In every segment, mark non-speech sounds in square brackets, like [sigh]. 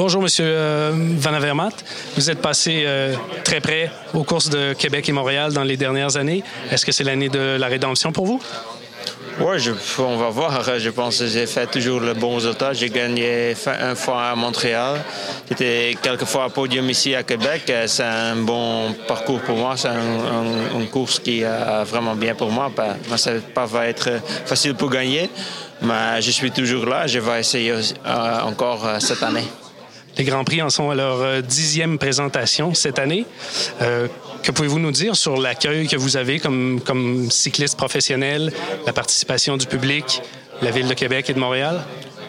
Bonjour, Monsieur euh, Van Avermaet. Vous êtes passé euh, très près aux courses de Québec et Montréal dans les dernières années. Est-ce que c'est l'année de la rédemption pour vous? Oui, on va voir. Je pense que j'ai fait toujours le bon résultat. J'ai gagné une fois à Montréal. J'étais quelques fois à podium ici à Québec. C'est un bon parcours pour moi. C'est une course qui est vraiment bien pour moi. Ça va pas être facile pour gagner, mais je suis toujours là. Je vais essayer euh, encore cette année. Les Grands Prix en sont à leur euh, dixième présentation cette année. Euh, que pouvez-vous nous dire sur l'accueil que vous avez comme, comme cycliste professionnel, la participation du public, la ville de Québec et de Montréal?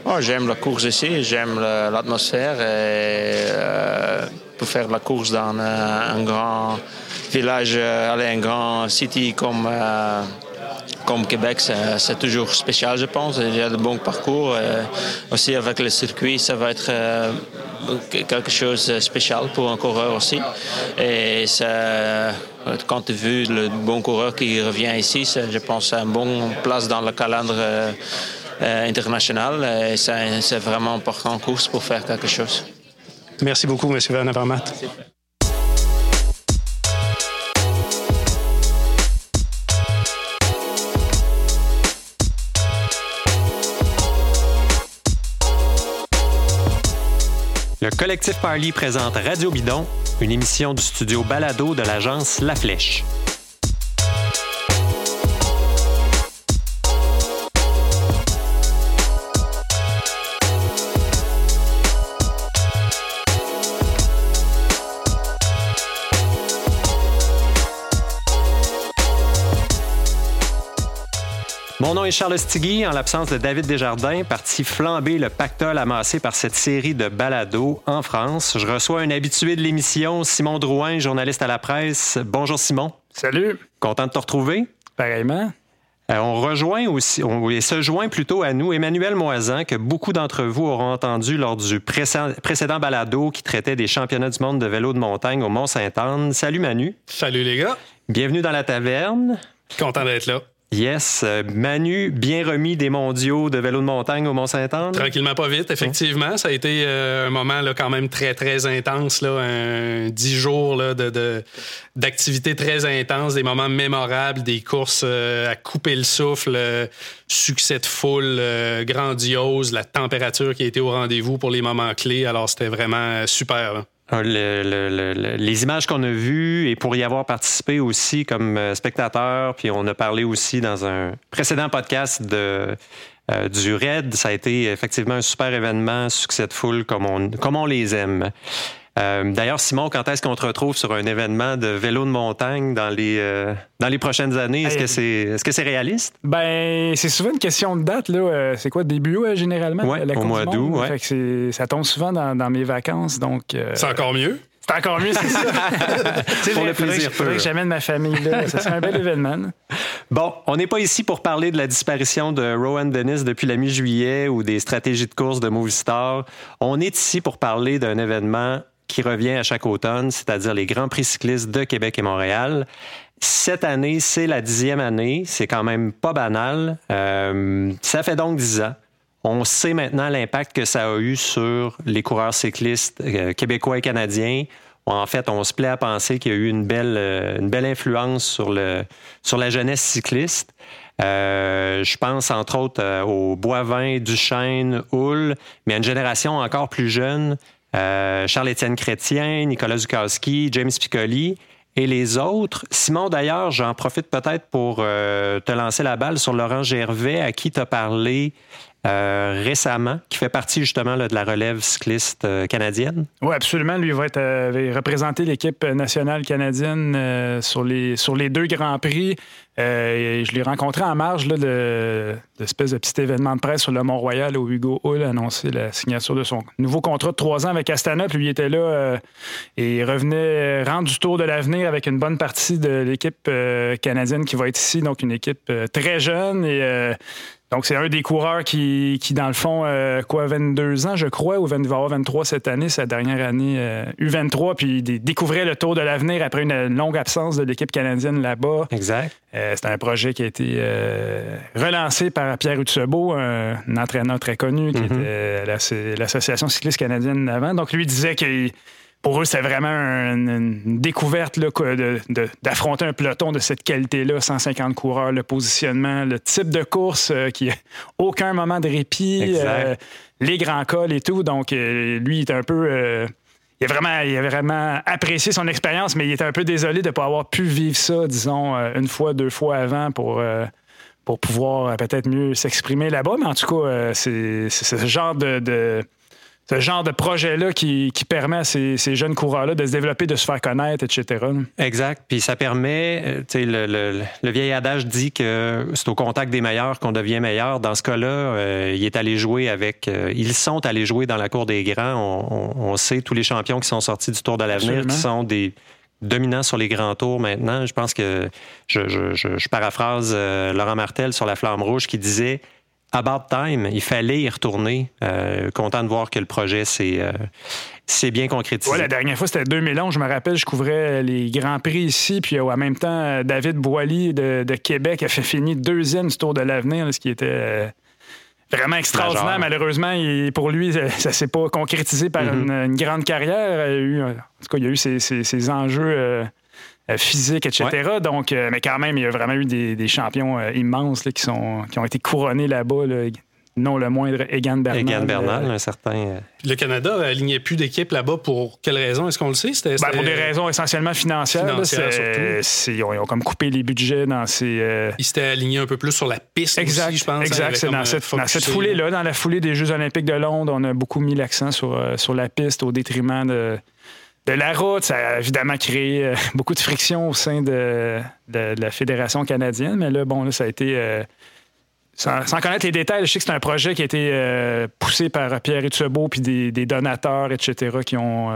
Oh, j'aime la course ici, j'aime l'atmosphère euh, pour faire la course dans un, grand village, aller un grand city comme comme Québec, c'est toujours spécial, je pense. Il y a de bons parcours. aussi, avec le circuit, ça va être quelque chose de spécial pour un coureur aussi. Et quand tu as le bon coureur qui revient ici, je pense c'est une bonne place dans le calendrier euh, international. Et c'est vraiment important en course pour faire quelque chose. Merci beaucoup, M. Van Avermaet. Le collectif Parly présente Radio Bidon, une émission du studio Balado de l'agence La Flèche. Nom est Charles Stigui, en l'absence de David Desjardins, parti flamber le pactole amassé par cette série de balados en France. Je reçois un habitué de l'émission, Simon Drouin, journaliste à la presse. Bonjour Simon. Salut. Content de te retrouver? Pareillement. Euh, on rejoint aussi, on, et se joint plutôt à nous Emmanuel Moisan, que beaucoup d'entre vous auront entendu lors du précédent balado qui traitait des championnats du monde de vélo de montagne au Mont-Saint-Anne. Salut Manu. Salut les gars. Bienvenue dans la taverne. Content d'être là. Yes. Euh, Manu, bien remis des mondiaux de vélo de montagne au Mont-Saint-Anne? Tranquillement, pas vite, effectivement. Ça a été euh, un moment là, quand même très, très intense. Là, un dix jours là, de, d'activités très intenses, des moments mémorables, des courses euh, à couper le souffle, succès de foule grandiose, la température qui a été au rendez-vous pour les moments clés. Alors, c'était vraiment super. Là. Les images qu'on a vues et pour y avoir participé aussi comme euh, spectateur, puis on a parlé aussi dans un précédent podcast de, euh, du RAID, ça a été effectivement un super événement, succès de foule comme on, comme on les aime. Euh, d'ailleurs, Simon, quand est-ce qu'on te retrouve sur un événement de vélo de montagne dans les, euh, dans les prochaines années? Est-ce que c'est est -ce c'est réaliste? Ben, c'est souvent une question de date. Euh, c'est quoi, début généralement? Oui, au mois d'août. Ouais. Ça tombe souvent dans, dans mes vacances. donc. C'est encore mieux? C'est encore mieux, c'est ça. [laughs] pour le plaisir. Faudrait que j'amène ma famille là. Ça serait un bel événement. Bon, on n'est pas ici pour parler de la disparition de Rowan Dennis depuis la mi-juillet ou des stratégies de course de Movistar. On est ici pour parler d'un événement qui revient à chaque automne, c'est-à-dire les Grands Prix cyclistes de Québec et Montréal. Cette année, c'est la dixième année. C'est quand même pas banal. Euh, ça fait donc dix ans. On sait maintenant l'impact que ça a eu sur les coureurs cyclistes euh, québécois et canadiens. En fait, on se plaît à penser qu'il y a eu une belle, euh, influence sur, la jeunesse cycliste. je pense entre autres au Boivin, Duchesne, Hull, mais à une génération encore plus jeune euh, Charles-Étienne Chrétien, Nicolas Zukowski, James Piccoli et les autres. Simon, d'ailleurs, j'en profite peut-être pour euh, te lancer la balle sur Laurent Gervais, à qui tu as parlé euh, récemment, qui fait partie justement de la relève cycliste euh, canadienne? Oui, absolument. Lui va être, euh, représenter l'équipe nationale canadienne sur, les, sur les deux Grands Prix. je l'ai rencontré en marge de l'espèce de petit événement de presse sur le Mont-Royal où Hugo Hull a annoncé la signature de son nouveau contrat de trois ans avec Astana. Puis lui était là et il revenait rendre du tour de l'avenir avec une bonne partie de l'équipe canadienne qui va être ici. Donc une équipe très jeune Donc, c'est un des coureurs qui, qui dans le fond, euh, quoi, 22 ans, je crois, ou 20, va avoir 23 cette année, sa dernière année U23, puis il découvrait le Tour de l'avenir après une longue absence de l'équipe canadienne là-bas. Exact. c'est un projet qui a été relancé par Pierre Hutsebo, un, entraîneur très connu, qui mm-hmm. était à l'Association cycliste canadienne avant. Donc, lui disait qu'il pour eux, c'est vraiment une, découverte d'affronter un peloton de cette qualité-là, 150 coureurs, le positionnement, le type de course euh, qui n'a aucun moment de répit, euh, les grands cols et tout. Donc, euh, lui, il est un peu. il, a vraiment, il a vraiment apprécié son expérience, mais il était un peu désolé de ne pas avoir pu vivre ça, disons, une fois, deux fois avant pour pour pouvoir peut-être mieux s'exprimer là-bas. Mais en tout cas, c'est ce genre de, ce genre de projet-là qui, permet à ces, jeunes coureurs-là de se développer, de se faire connaître, etc. Exact. Puis ça permet, euh, tu sais, le, vieil adage dit que c'est au contact des meilleurs qu'on devient meilleur. Dans ce cas-là, euh, il est allé jouer avec, euh, ils sont allés jouer dans la cour des grands. On, sait tous les champions qui sont sortis du Tour de l'avenir, qui sont des dominants sur les grands tours maintenant. Je pense que je, je paraphrase Laurent Martel sur la Flamme Rouge qui disait About time, il fallait y retourner. Euh, content de voir que le projet s'est euh, bien concrétisé. Ouais, la dernière fois, c'était 2011. Je me rappelle, je couvrais les Grands Prix ici. Puis euh, en même temps, David Boily de, Québec a fait finir deuxième du Tour de l'Avenir, ce qui était vraiment extraordinaire. Malheureusement, pour lui, ça ne s'est pas concrétisé par mm-hmm. une, grande carrière. Il a eu, en tout cas, il y a eu ces enjeux euh, physique, etc. Donc, euh, mais quand même, il y a vraiment eu des, champions euh, immenses qui, sont, qui ont été couronnés là-bas. non le moindre, Egan Bernal. Egan Bernal, un certain. Le Canada alignait plus d'équipes là-bas pour quelle raison? Est-ce qu'on le sait? Ben, pour des raisons essentiellement financières. ils, ont, comme coupé les budgets dans ces. Ils s'étaient alignés un peu plus sur la piste exact, aussi, je pense. Exact, c'est dans, cette, foulée-là, dans la foulée des Jeux olympiques de Londres, on a beaucoup mis l'accent sur, sur la piste au détriment de, de la route, ça a évidemment créé euh, [laughs] beaucoup de friction au sein de, la Fédération canadienne. Mais là, bon, ça a été. Euh, sans, connaître les détails, je sais que c'est un projet qui a été euh, poussé par Pierre Etchebeau puis des, donateurs, etc., qui ont.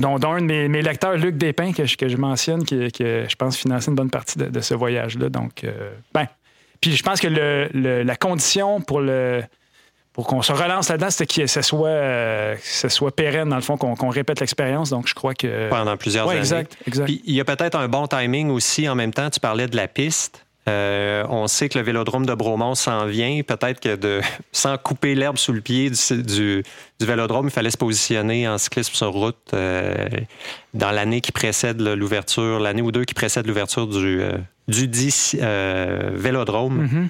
dont, un de mes, lecteurs, Luc Despins, que, je mentionne, qui, je pense, financé une bonne partie de, ce voyage-là. Donc, ben. Puis je pense que la condition pour le pour qu'on se relance là-dedans, c'était que ce soit, euh, ce soit pérenne, dans le fond, qu'on répète l'expérience. Donc, je crois que. Pendant plusieurs années. Exact, exact. Puis, il y a peut-être un bon timing aussi en même temps. Tu parlais de la piste. Euh, on sait que le vélodrome de Bromont s'en vient. Peut-être que de, [laughs] sans couper l'herbe sous le pied du, du, vélodrome, il fallait se positionner en cyclisme sur route euh, dans l'année qui précède l'ouverture, l'année ou deux qui précède l'ouverture du, du dit vélodrome. Mm-hmm.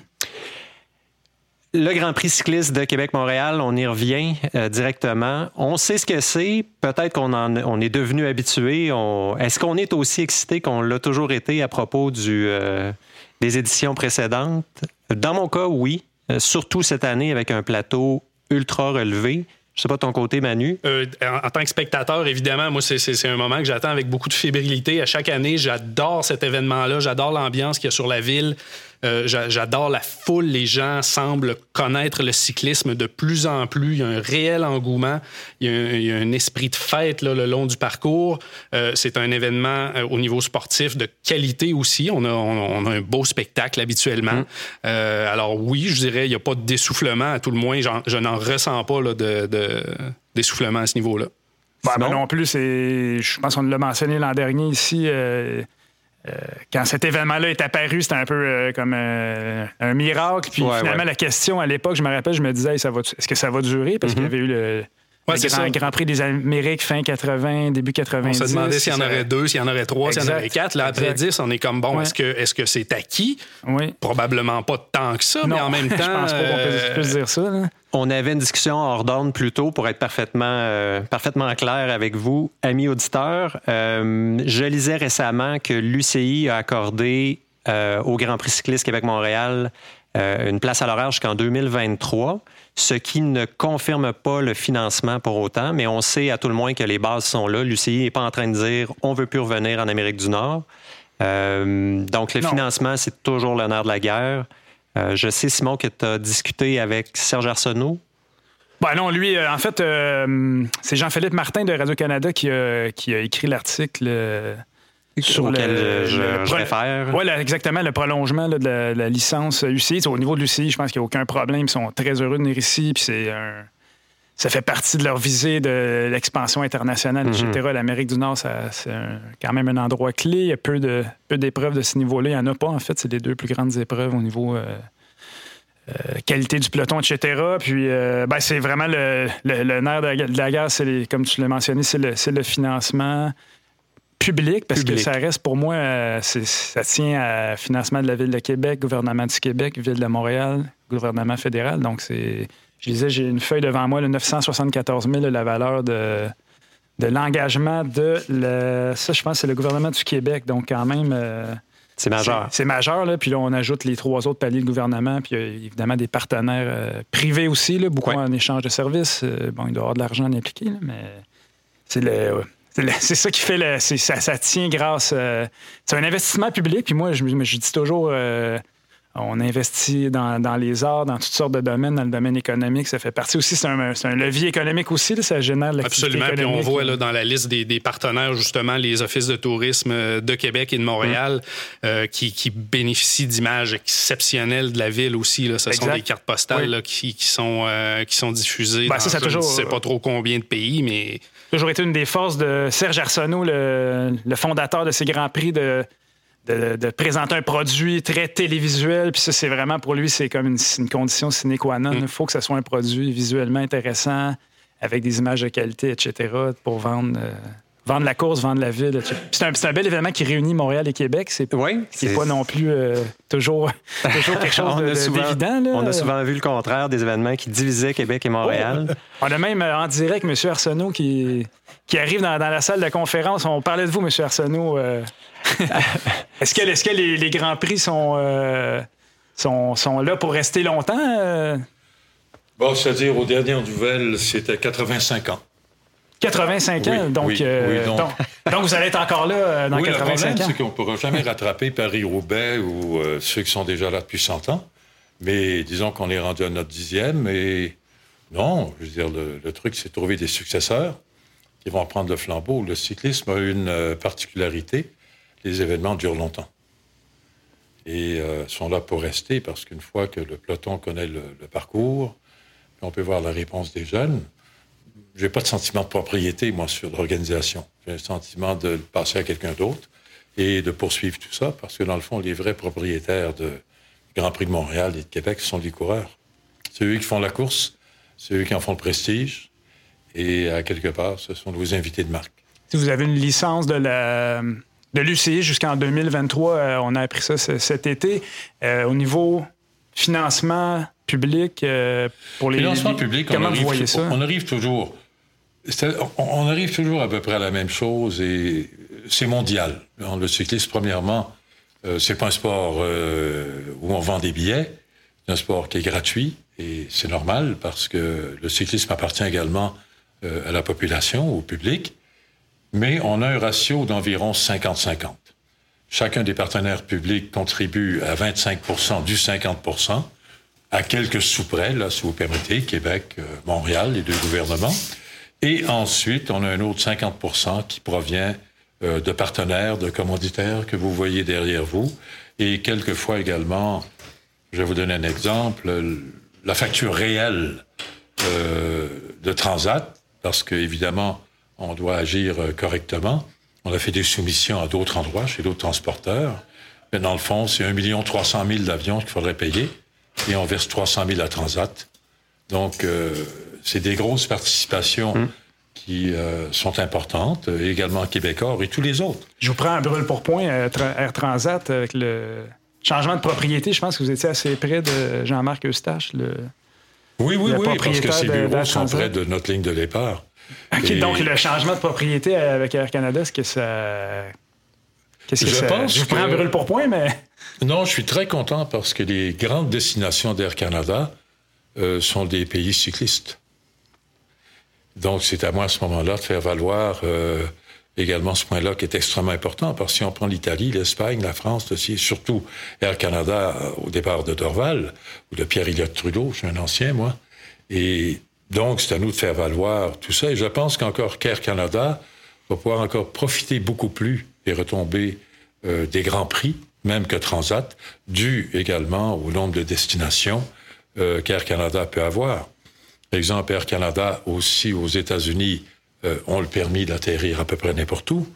Le Grand Prix cycliste de Québec-Montréal, on y revient euh, directement. On sait ce que c'est. Peut-être qu'on on est devenu habitué. Est-ce qu'on est aussi excité qu'on l'a toujours été à propos euh, des éditions précédentes? Dans mon cas, oui. Euh, surtout cette année avec un plateau ultra relevé. Je sais pas ton côté, Manu. en, tant que spectateur, évidemment, moi, c'est un moment que j'attends avec beaucoup de fébrilité. À chaque année, j'adore cet événement-là. J'adore l'ambiance qu'il y a sur la ville. Euh, j'adore la foule. Les gens semblent connaître le cyclisme de plus en plus. Il y a un réel engouement. Il y a un, esprit de fête là, le long du parcours. Euh, c'est un événement euh, au niveau sportif de qualité aussi. On a, on, a un beau spectacle habituellement. Mm. alors oui, je dirais, il n'y a pas de dessoufflement. À tout le moins, je n'en ressens pas là, de, de d'essoufflement à ce niveau-là. Bah, non plus, je pense qu'on l'a mentionné l'an dernier ici. Euh, quand cet événement-là est apparu, c'était un peu euh, comme euh, un miracle. Puis finalement, la question à l'époque, je me rappelle, je me disais, est-ce que ça va durer? Parce qu'il y mm-hmm. avait eu le, grand, Prix des Amériques fin 80, début 90. On se demandait s'il y en aurait deux, s'il y en aurait trois, s'il y en aurait quatre. Là, après 10, on est comme, bon, est-ce que c'est -ce c'est acquis? Oui. Probablement pas tant que ça, mais en même temps... [laughs] je pense pas qu'on puisse dire ça. On avait une discussion hors d'ordre plus tôt pour être parfaitement, euh, parfaitement clair avec vous, amis auditeurs. Euh, je lisais récemment que l'UCI a accordé euh, au Grand Prix cycliste Québec-Montréal une place à l'horaire jusqu'en 2023, ce qui ne confirme pas le financement pour autant, mais on sait à tout le moins que les bases sont là. L'UCI n'est pas en train de dire on veut plus revenir en Amérique du Nord. donc le financement, c'est toujours l'honneur de la guerre. Euh, je sais, Simon, que tu as discuté avec Serge Arsenault. Ben non, lui, euh, en fait, euh, c'est Jean-Philippe Martin de Radio-Canada qui a, écrit l'article sur lequel je, réfère. Oui, exactement, le prolongement de, la, licence UCI. Au niveau de l'UCI, je pense qu'il n'y a aucun problème. Ils sont très heureux de venir ici. Puis c'est ça fait partie de leur visée de l'expansion internationale, etc. Mhm. L'Amérique du Nord, c'est quand même un endroit clé. Il y a peu d'épreuves de, ce niveau-là. Il n'y en a pas, en fait. C'est les deux plus grandes épreuves au niveau euh, euh, qualité du peloton, etc. Puis, euh, ben, c'est vraiment le, nerf de la, guerre, comme tu l'as mentionné, c'est le, financement public, parce que ça reste pour moi, euh, ça tient à financement de la Ville de Québec, gouvernement du Québec, Ville de Montréal, gouvernement fédéral. Donc, c'est. Je disais, j'ai une feuille devant moi, le 974 000, la valeur de, de l'engagement de. Le, ça, je pense, c'est le gouvernement du Québec. Donc, quand même. C'est majeur. C'est majeur, là. Puis là, on ajoute les trois autres paliers de gouvernement, puis évidemment des partenaires euh, privés aussi, là, beaucoup en échange de services. Euh, bon, il doit y avoir de l'argent impliqué, là, mais c'est le. C'est ça qui fait le. Ça, ça, tient grâce. Euh, c'est un investissement public. Puis moi, je, je dis toujours, on investit dans, les arts, dans toutes sortes de domaines, dans le domaine économique. Ça fait partie aussi, c'est un, levier économique aussi, ça génère l'activité Absolument. Puis on voit là, dans la liste des, partenaires, justement, les offices de tourisme euh, de Québec et de Montréal euh, qui, bénéficient d'images exceptionnelles de la ville aussi. Là. Ce sont des cartes postales qui, sont, euh, qui sont diffusées ben, dans ça, je ne sais pas trop combien de pays, mais toujours été une des forces de Serge Arsenault, le, le fondateur de ces grands prix de, de, présenter un produit très télévisuel. Puis ça, c'est vraiment pour lui, c'est comme une, condition sine qua non. Il mm. faut que ce soit un produit visuellement intéressant, avec des images de qualité, etc., pour vendre. Euh, vendre la course, vendre la ville. C'est un, bel événement qui réunit Montréal et Québec. C'est oui, pas non plus euh, toujours, [laughs] quelque chose d'évident. On a souvent vu le contraire des événements qui divisaient Québec et Montréal. Oh. On a même euh, en direct M. Arsenault qui, qui arrive dans, la salle de conférence. On parlait de vous, M. Arsenault. [laughs] est-ce que, est que les, Grands Prix sont, euh, sont, sont, là pour rester longtemps? Euh? Bon, c'est-à-dire, aux dernières nouvelles, c'était 85 ans. 85 ans, donc, euh, donc... donc, vous allez être encore là dans 85 ans. Le problème, c'est qu'on ne pourra jamais rattraper Paris-Roubaix ou ceux qui sont déjà là depuis 100 ans. Mais disons qu'on est rendu à notre dixième et non, je veux dire, le, le truc, c'est trouver des successeurs qui vont prendre le flambeau. Le cyclisme a une particularité, les événements durent longtemps. Et euh, sont là pour rester parce qu'une fois que le peloton connaît le, parcours, on peut voir la réponse des jeunes. J'ai pas de sentiment de propriété, moi, sur l'organisation. J'ai un sentiment de le passer à quelqu'un d'autre et de poursuivre tout ça parce que, dans le fond, les vrais propriétaires de Grand Prix de Montréal et de Québec sont les coureurs. C'est eux qui font la course, c'est eux qui en font le prestige et, à quelque part, ce sont vos invités de marque. Si vous avez une licence de la de l'UCI jusqu'en 2023. Euh, on a appris ça cet été. Euh, au niveau financement public euh, pour les. Financement public, comment on arrive, vous voyez ça? On arrive toujours. On arrive toujours à peu près à la même chose et c'est mondial. Le cyclisme, premièrement, c'est pas un sport où on vend des billets. C'est un sport qui est gratuit et c'est normal parce que le cyclisme appartient également à la population, au public mais on a un ratio d'environ 50-50. Chacun des partenaires publics contribue à 25% du 50% à quelques sous-près, là, si vous permettez, Québec, euh, Montréal, les deux gouvernements. Et ensuite, on a un autre 50% qui provient euh, de partenaires, de commanditaires que vous voyez derrière vous. Et quelquefois également, je vais vous donner un exemple, la facture réelle euh, de Transat, parce que évidemment, on doit agir euh, correctement. On a fait des soumissions à d'autres endroits, chez d'autres transporteurs. Mais dans le fond, c'est 1 300 000 d'avions qu'il faudrait payer et on verse 300 000 à Transat. Donc, euh, c'est des grosses participations hum. qui euh, sont importantes, également Québécois et tous les autres. Je vous prends un brûle pour point, Air Transat, avec le changement de propriété. Je pense que vous étiez assez près de Jean-Marc Eustache, le. Oui, oui, oui, parce que ces bureaux sont près de notre ligne de départ. OK, donc le changement de propriété avec Air Canada, est-ce que ça. Qu'est-ce que je pense. Je prends un brûle pour point, mais. Non, je suis très content parce que les grandes destinations d'Air Canada euh, sont des pays cyclistes. Donc, c'est à moi à ce moment-là de faire valoir euh, également ce point-là qui est extrêmement important parce que si on prend l'Italie, l'Espagne, la France aussi, surtout Air Canada euh, au départ de Dorval ou de Pierre-Éliott Trudeau, je suis un ancien, moi, et donc, c'est à nous de faire valoir tout ça. Et je pense qu'encore qu'Air Canada va pouvoir encore profiter beaucoup plus les retombées des grands prix, même que Transat, dû également au nombre de destinations qu'Air Canada peut avoir. Exemple, Air Canada aussi aux États-Unis ont le permis d'atterrir à peu près n'importe où.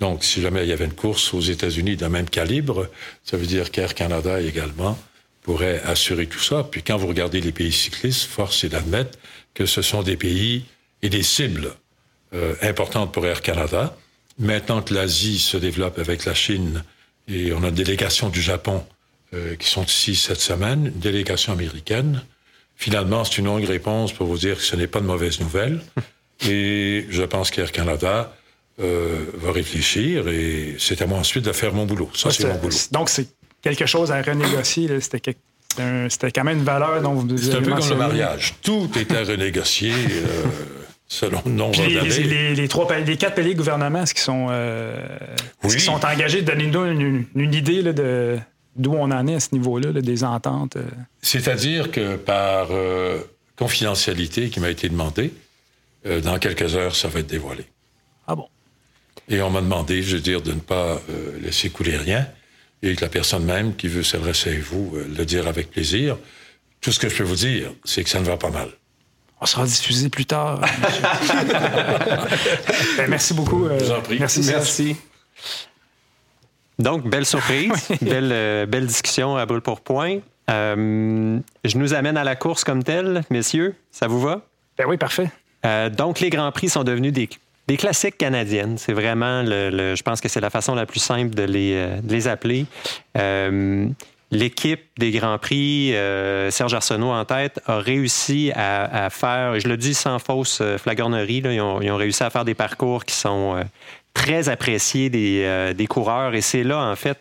Donc, si jamais il y avait une course aux États-Unis d'un même calibre, ça veut dire qu'Air Canada également pourrait assurer tout ça. Puis quand vous regardez les pays cyclistes, force est d'admettre que ce sont des pays et des cibles euh, importantes pour Air Canada. Maintenant que l'Asie se développe avec la Chine et on a une délégation du Japon euh, qui sont ici cette semaine, une délégation américaine, finalement c'est une longue réponse pour vous dire que ce n'est pas de mauvaise nouvelle. [laughs] Et je pense qu'Air Canada euh, va réfléchir et c'est à moi ensuite de faire mon boulot. Ça, c'est mon boulot. Donc, c'est quelque chose à renégocier. C'était c'était quand même une valeur dont vous C'est un peu comme le mariage. Tout est à renégocier euh, [laughs] selon le nombre d'années. Les, les, trois, les quatre pays gouvernements, est-ce qu'ils sont, euh, sont engagés de donner une, une, idée de d'où on en est à ce niveau-là, des ententes? Euh? C'est-à-dire que par confidentialité qui m'a été demandée, dans quelques heures, ça va être dévoilé. Ah bon? Et on m'a demandé, je veux dire, de ne pas laisser couler rien et que la personne même qui veut s'adresser à vous euh, le dire avec plaisir. Tout ce que je peux vous dire, c'est que ça ne va pas mal. On sera diffusé plus tard. [laughs] Ben, merci beaucoup. Euh, je vous en prie. Merci. merci. Donc, belle surprise, [laughs] belle, euh, belle discussion à brûle pour point. je nous amène à la course comme telle, messieurs. Ça vous va? Ben oui, parfait. donc, les Grands Prix sont devenus des des classiques canadiennes, c'est vraiment, le, je pense que c'est la façon la plus simple de les, euh, les appeler. Euh, l'équipe des Grands Prix, euh, Serge Arsenault en tête, a réussi à, faire, je le dis sans fausse flagornerie, ils, ont, réussi à faire des parcours qui sont très appréciés des, des coureurs. Et c'est là, en fait,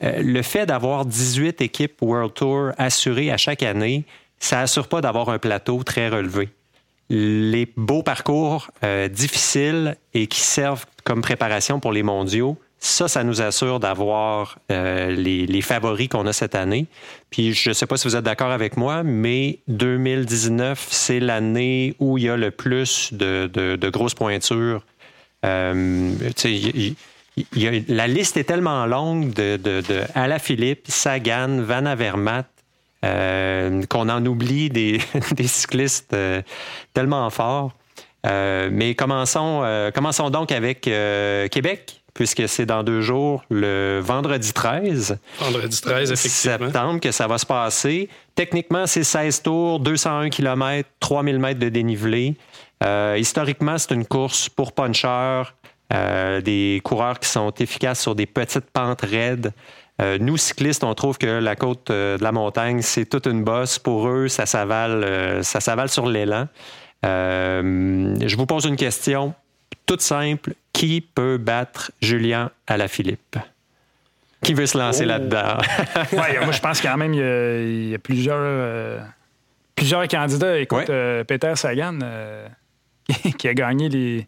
le fait d'avoir 18 équipes World Tour assurées à chaque année, ça assure pas d'avoir un plateau très relevé les beaux parcours euh, difficiles et qui servent comme préparation pour les mondiaux, ça, ça nous assure d'avoir euh, les, favoris qu'on a cette année. Puis je ne sais pas si vous êtes d'accord avec moi, mais 2019, c'est l'année où il y a le plus de, grosses pointures. Euh, la liste est tellement longue de, de, de Philippe, Sagan, Van Avermaet, euh, qu'on en oublie des, [laughs] cyclistes euh, tellement forts. Mais commençons, commençons donc avec Québec, puisque c'est dans deux jours, le vendredi 13. Vendredi 13, effectivement. Septembre que ça va se passer. Techniquement, c'est 16 tours, 201 km, 3000 mètres de dénivelé. Historiquement, c'est une course pour puncheurs, des coureurs qui sont efficaces sur des petites pentes raides. Euh, nous, cyclistes, on trouve que la côte euh, de la montagne, c'est toute une bosse. Pour eux, ça s'avale, euh, ça s'avale sur l'élan. je vous pose une question toute simple. Qui peut battre Julien Alaphilippe? Qui veut se lancer oh. là-dedans? [laughs] ouais, moi, je pense quand même qu'il y, a plusieurs, plusieurs candidats. Écoute, Peter Sagan, [laughs] qui a gagné les,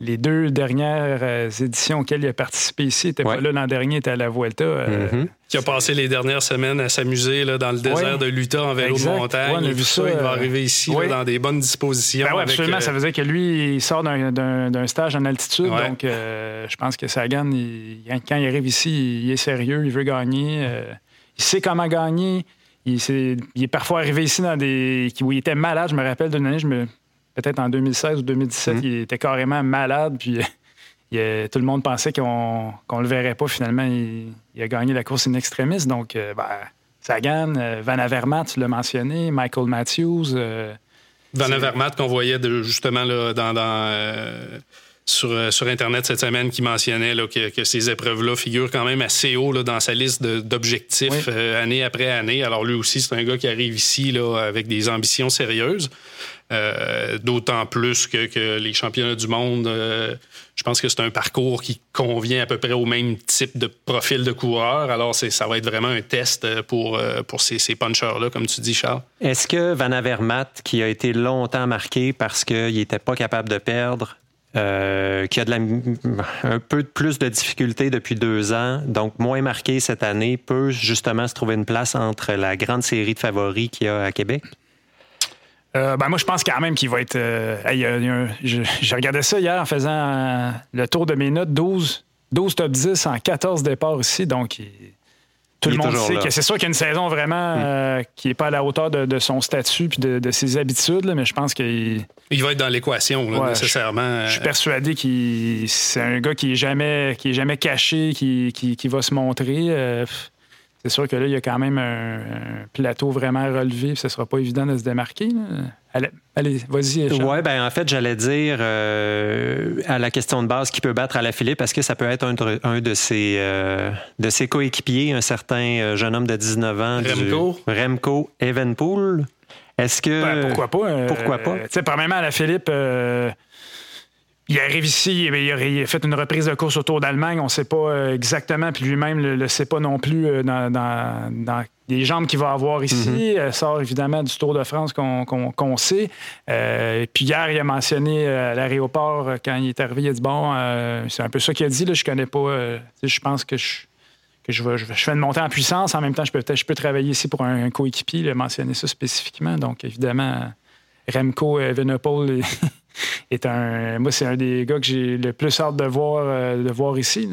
les deux dernières euh, éditions auxquelles il a participé ici, il n'était pas là l'an dernier, il était à la Vuelta. Euh, mm-hmm. Qui a passé les dernières semaines à s'amuser dans le désert de l'Utah en vélo de montagne. on a vu ça, il va euh, arriver ici dans des bonnes dispositions. Ben absolument. Ça veut dire que lui, il sort d'un stage en altitude. Donc, je pense que Sagan, quand il arrive ici, il est sérieux, il veut gagner. il sait comment gagner. Il, est, parfois arrivé ici dans des. où il était malade. Je me rappelle d'une année, je me peut-être en 2016 ou 2017, hum. il était carrément malade. Puis [laughs] tout le monde pensait qu'on ne le verrait pas. Finalement, il, a gagné la course in extremis. Donc, euh, ben, Sagan, euh, Van Avermaet, tu l'as mentionné, Michael Matthews. Euh, Van Avermaet qu'on voyait justement là, dans, sur, sur, Internet cette semaine qui mentionnait que, ces épreuves-là figurent quand même assez haut là, dans sa liste d'objectifs année après année. Alors lui aussi, c'est un gars qui arrive ici là, avec des ambitions sérieuses. Euh, d'autant plus que, les championnats du monde, euh, je pense que c'est un parcours qui convient à peu près au même type de profil de coureur. Alors, ça va être vraiment un test euh, pour, ces punchers-là, comme tu dis, Charles. Est-ce que Van Avermaet, qui a été longtemps marqué parce qu'il n'était pas capable de perdre, qui a de la, un peu plus de difficultés depuis deux ans, donc moins marqué cette année, peut justement se trouver une place entre la grande série de favoris qu'il y a à Québec? Euh, ben moi, je pense quand même qu'il va être. Euh, j'ai regardé ça hier en faisant euh, le tour de mes notes 12. 12 top 10 en 14 départs aussi. Donc, tout le monde sait que c'est sûr qu'il y a une saison vraiment hmm. euh, qui n'est pas à la hauteur de, son statut puis de, ses habitudes, mais je pense qu'il. Il va être dans l'équation, nécessairement. Je, suis persuadé qu'il c'est un gars qui est jamais, qui est jamais caché, qui, qui, va se montrer. C'est sûr que là, il y a quand même un, plateau vraiment relevé, ce ne sera pas évident de se démarquer. Allez, vas-y. Oui, ben en fait, j'allais dire euh, à la question de base qui peut battre à la Philippe, parce que ça peut être un, de ses, euh, de ses coéquipiers, un certain euh, jeune homme de 19 ans. Remco. Remco Evenpool. Est-ce que. Ben, pourquoi pas? pourquoi pas? Tu sais, premièrement, à la Philippe il arrive ici, il a, fait une reprise de course autour d'Allemagne, on ne sait pas euh, exactement, puis lui-même ne le, sait pas non plus euh, dans, les jambes qu'il va avoir ici. Mhm. sort évidemment du Tour de France qu'on sait. Euh, puis hier, il a mentionné à l'aéroport, quand il est arrivé, il a dit Bon, c'est un peu ça qu'il a dit, là, je connais pas. je pense que je. Que je, je, fais une montée en puissance. En même temps, je peux, je peux travailler ici pour un, coéquipier. Il a mentionné ça spécifiquement. Donc, évidemment, Remco Evenepoel est un. Moi, c'est un des gars que j'ai le plus hâte de voir, euh, de voir ici,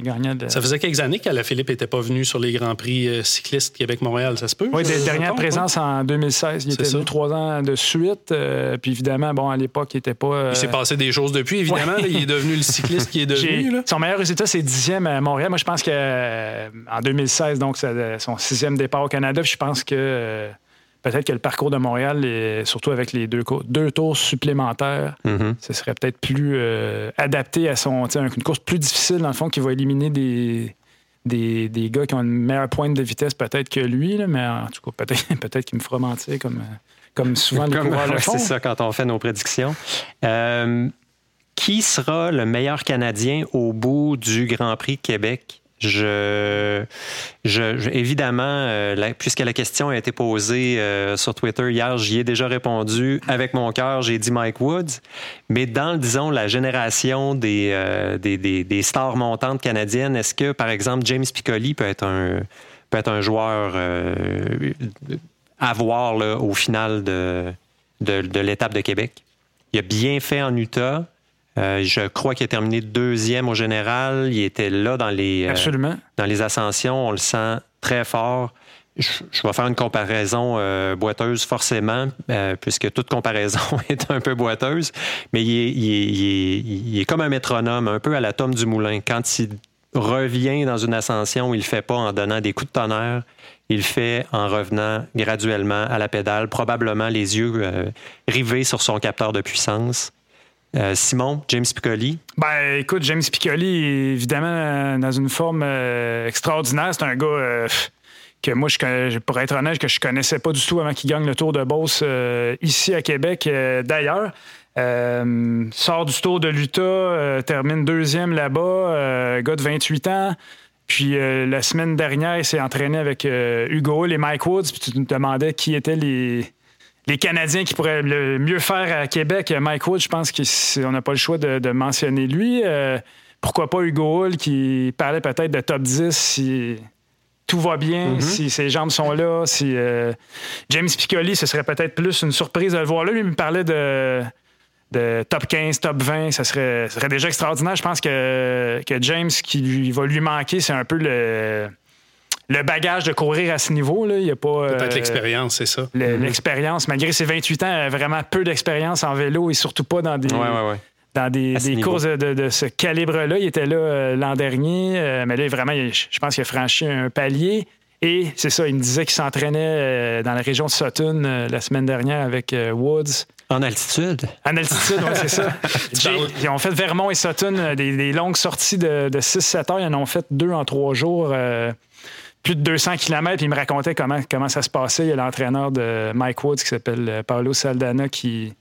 gagnant Ça faisait quelques années qu'Ala Philippe n'était pas venu sur les Grands Prix euh, cyclistes Québec-Montréal, ça se peut? Oui, dernière présence en 2016. Il était venu trois ans de suite. Euh, puis évidemment, bon, à l'époque, il n'était pas. Il s'est passé des choses depuis, évidemment. il est devenu le cycliste qui est [laughs] devenu. Son meilleur résultat, c'est dixième à Montréal. Moi, je pense qu'en 2016, donc, c'est son sixième départ au Canada. Puis je pense que peut-être que le parcours de Montréal, surtout avec les deux, deux tours supplémentaires, mm-hmm. ce serait peut-être plus euh, adapté à son. Une course plus difficile, dans le fond, qui va éliminer des, des, gars qui ont une meilleure pointe de vitesse peut-être que lui, mais en tout cas, peut-être [laughs] peut qu'il me fera mentir comme, comme souvent les [laughs] coureurs le font. C'est ça quand on fait nos prédictions. Euh, qui sera le meilleur Canadien au bout du Grand Prix Québec? Je, je, évidemment, euh, puisque la question a été posée euh, sur Twitter hier, j'y ai déjà répondu avec mon cœur. J'ai dit Mike Woods, mais dans, disons, la génération des, euh, des, des, stars montantes canadiennes, est-ce que, par exemple, James Piccoli peut être un, peut être un joueur à voir là, au final de, de, de l'étape de Québec? Il a bien fait en Utah. Euh, je crois qu'il a terminé deuxième au général. Il était là dans les, euh, dans les ascensions. On le sent très fort. Je, vais faire une comparaison euh, boiteuse forcément, puisque toute comparaison [laughs] est un peu boiteuse, mais il est, comme un métronome, un peu à la tome du moulin. Quand il revient dans une ascension, il ne le fait pas en donnant des coups de tonnerre, il le fait en revenant graduellement à la pédale, probablement les yeux rivés sur son capteur de puissance. Euh, Simon, James Piccoli? Ben, écoute, James Piccoli évidemment dans une forme euh, extraordinaire. C'est un gars euh, que moi, je, pour être honnête, que je connaissais pas du tout avant qu'il gagne le Tour de Beauce ici à Québec. D'ailleurs, sort du Tour de l'Utah, termine deuxième là-bas, gars de 28 ans. Puis la semaine dernière, il s'est entraîné avec Hugo et Mike Woods. Puis tu te demandais qui étaient les les Canadiens qui pourraient le mieux faire à Québec, Mike Wood, je pense qu'on n'a pas le choix de, mentionner lui. Euh, pourquoi pas Hugo Hull qui parlait peut-être de top 10 si tout va bien, mm-hmm. si ses jambes sont là, si euh, James Piccoli, ce serait peut-être plus une surprise de le voir là. Lui, il me parlait de, de top 15, top 20, ça serait, serait déjà extraordinaire. Je pense que, que James, qui lui, va lui manquer, c'est un peu le le bagage de courir à ce niveau. Là, il y a pas. Peut-être euh, l'expérience, c'est ça. Mm-hmm. L'expérience, malgré ses 28 ans, il a vraiment peu d'expérience en vélo et surtout pas dans des. Dans des, courses de, ce calibre-là. Il était là euh, l'an dernier, euh, mais là, vraiment, je pense qu'il a franchi un palier. Et c'est ça, il me disait qu'il s'entraînait dans la région de Sutton la semaine dernière avec Woods. En altitude? En altitude, oui, c'est ça. [laughs] Ils ont fait Vermont et Sutton des, longues sorties de, 6-7 heures. Ils en ont fait deux en trois jours plus de 200 km. il me racontait comment, comment ça se passait. Il y a l'entraîneur de Mike Woods qui s'appelle euh, Paolo Saldana qui,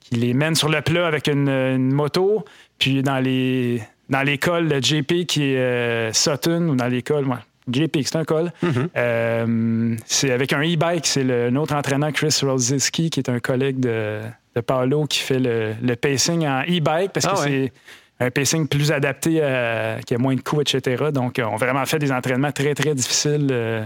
qui, les mène sur le plat avec une, moto. Puis dans les dans l'école de JP qui est euh, Sutton ou dans l'école, moi. JP, c'est un col. Mm-hmm. Euh, c'est avec un e-bike. C'est le, autre entraîneur, Chris Roziski, qui est un collègue de, de Paolo, qui fait le, pacing en e-bike parce que ah c'est un pacing plus adapté, qui a moins de coups, etc. Donc, on a vraiment fait des entraînements très, très difficiles. Euh,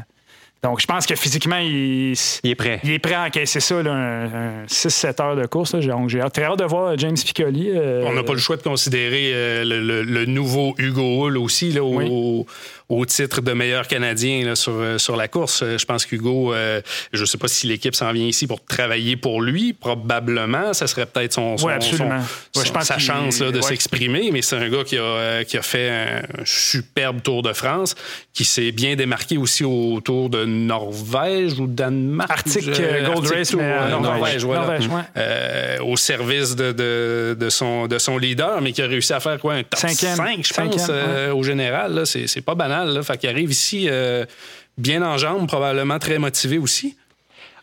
Donc, je pense que physiquement, il, est prêt. Il est prêt à encaisser ça, un, 6-7 heures de course. Donc, j'ai très hâte de voir James Piccoli. On n'a pas le choix de considérer le, nouveau Hugo Hull aussi, là, au, au titre de meilleur Canadien là, sur, euh, sur la course. Euh, je pense qu'Hugo, euh, je ne sais pas si l'équipe s'en vient ici pour travailler pour lui. Probablement, ça serait peut-être son, son, sa chance de s'exprimer, mais c'est un gars qui a, qui a fait un superbe Tour de France, qui s'est bien démarqué aussi au Tour de Norvège ou Danemark. Arctique Gold Race ou Norvège, voilà. au service de, de, de, son, de son leader, mais qui a réussi à faire quoi, un top 5, je pense, au général. C'est pas banal fait qu'il arrive ici euh, bien en jambes, probablement très motivé aussi.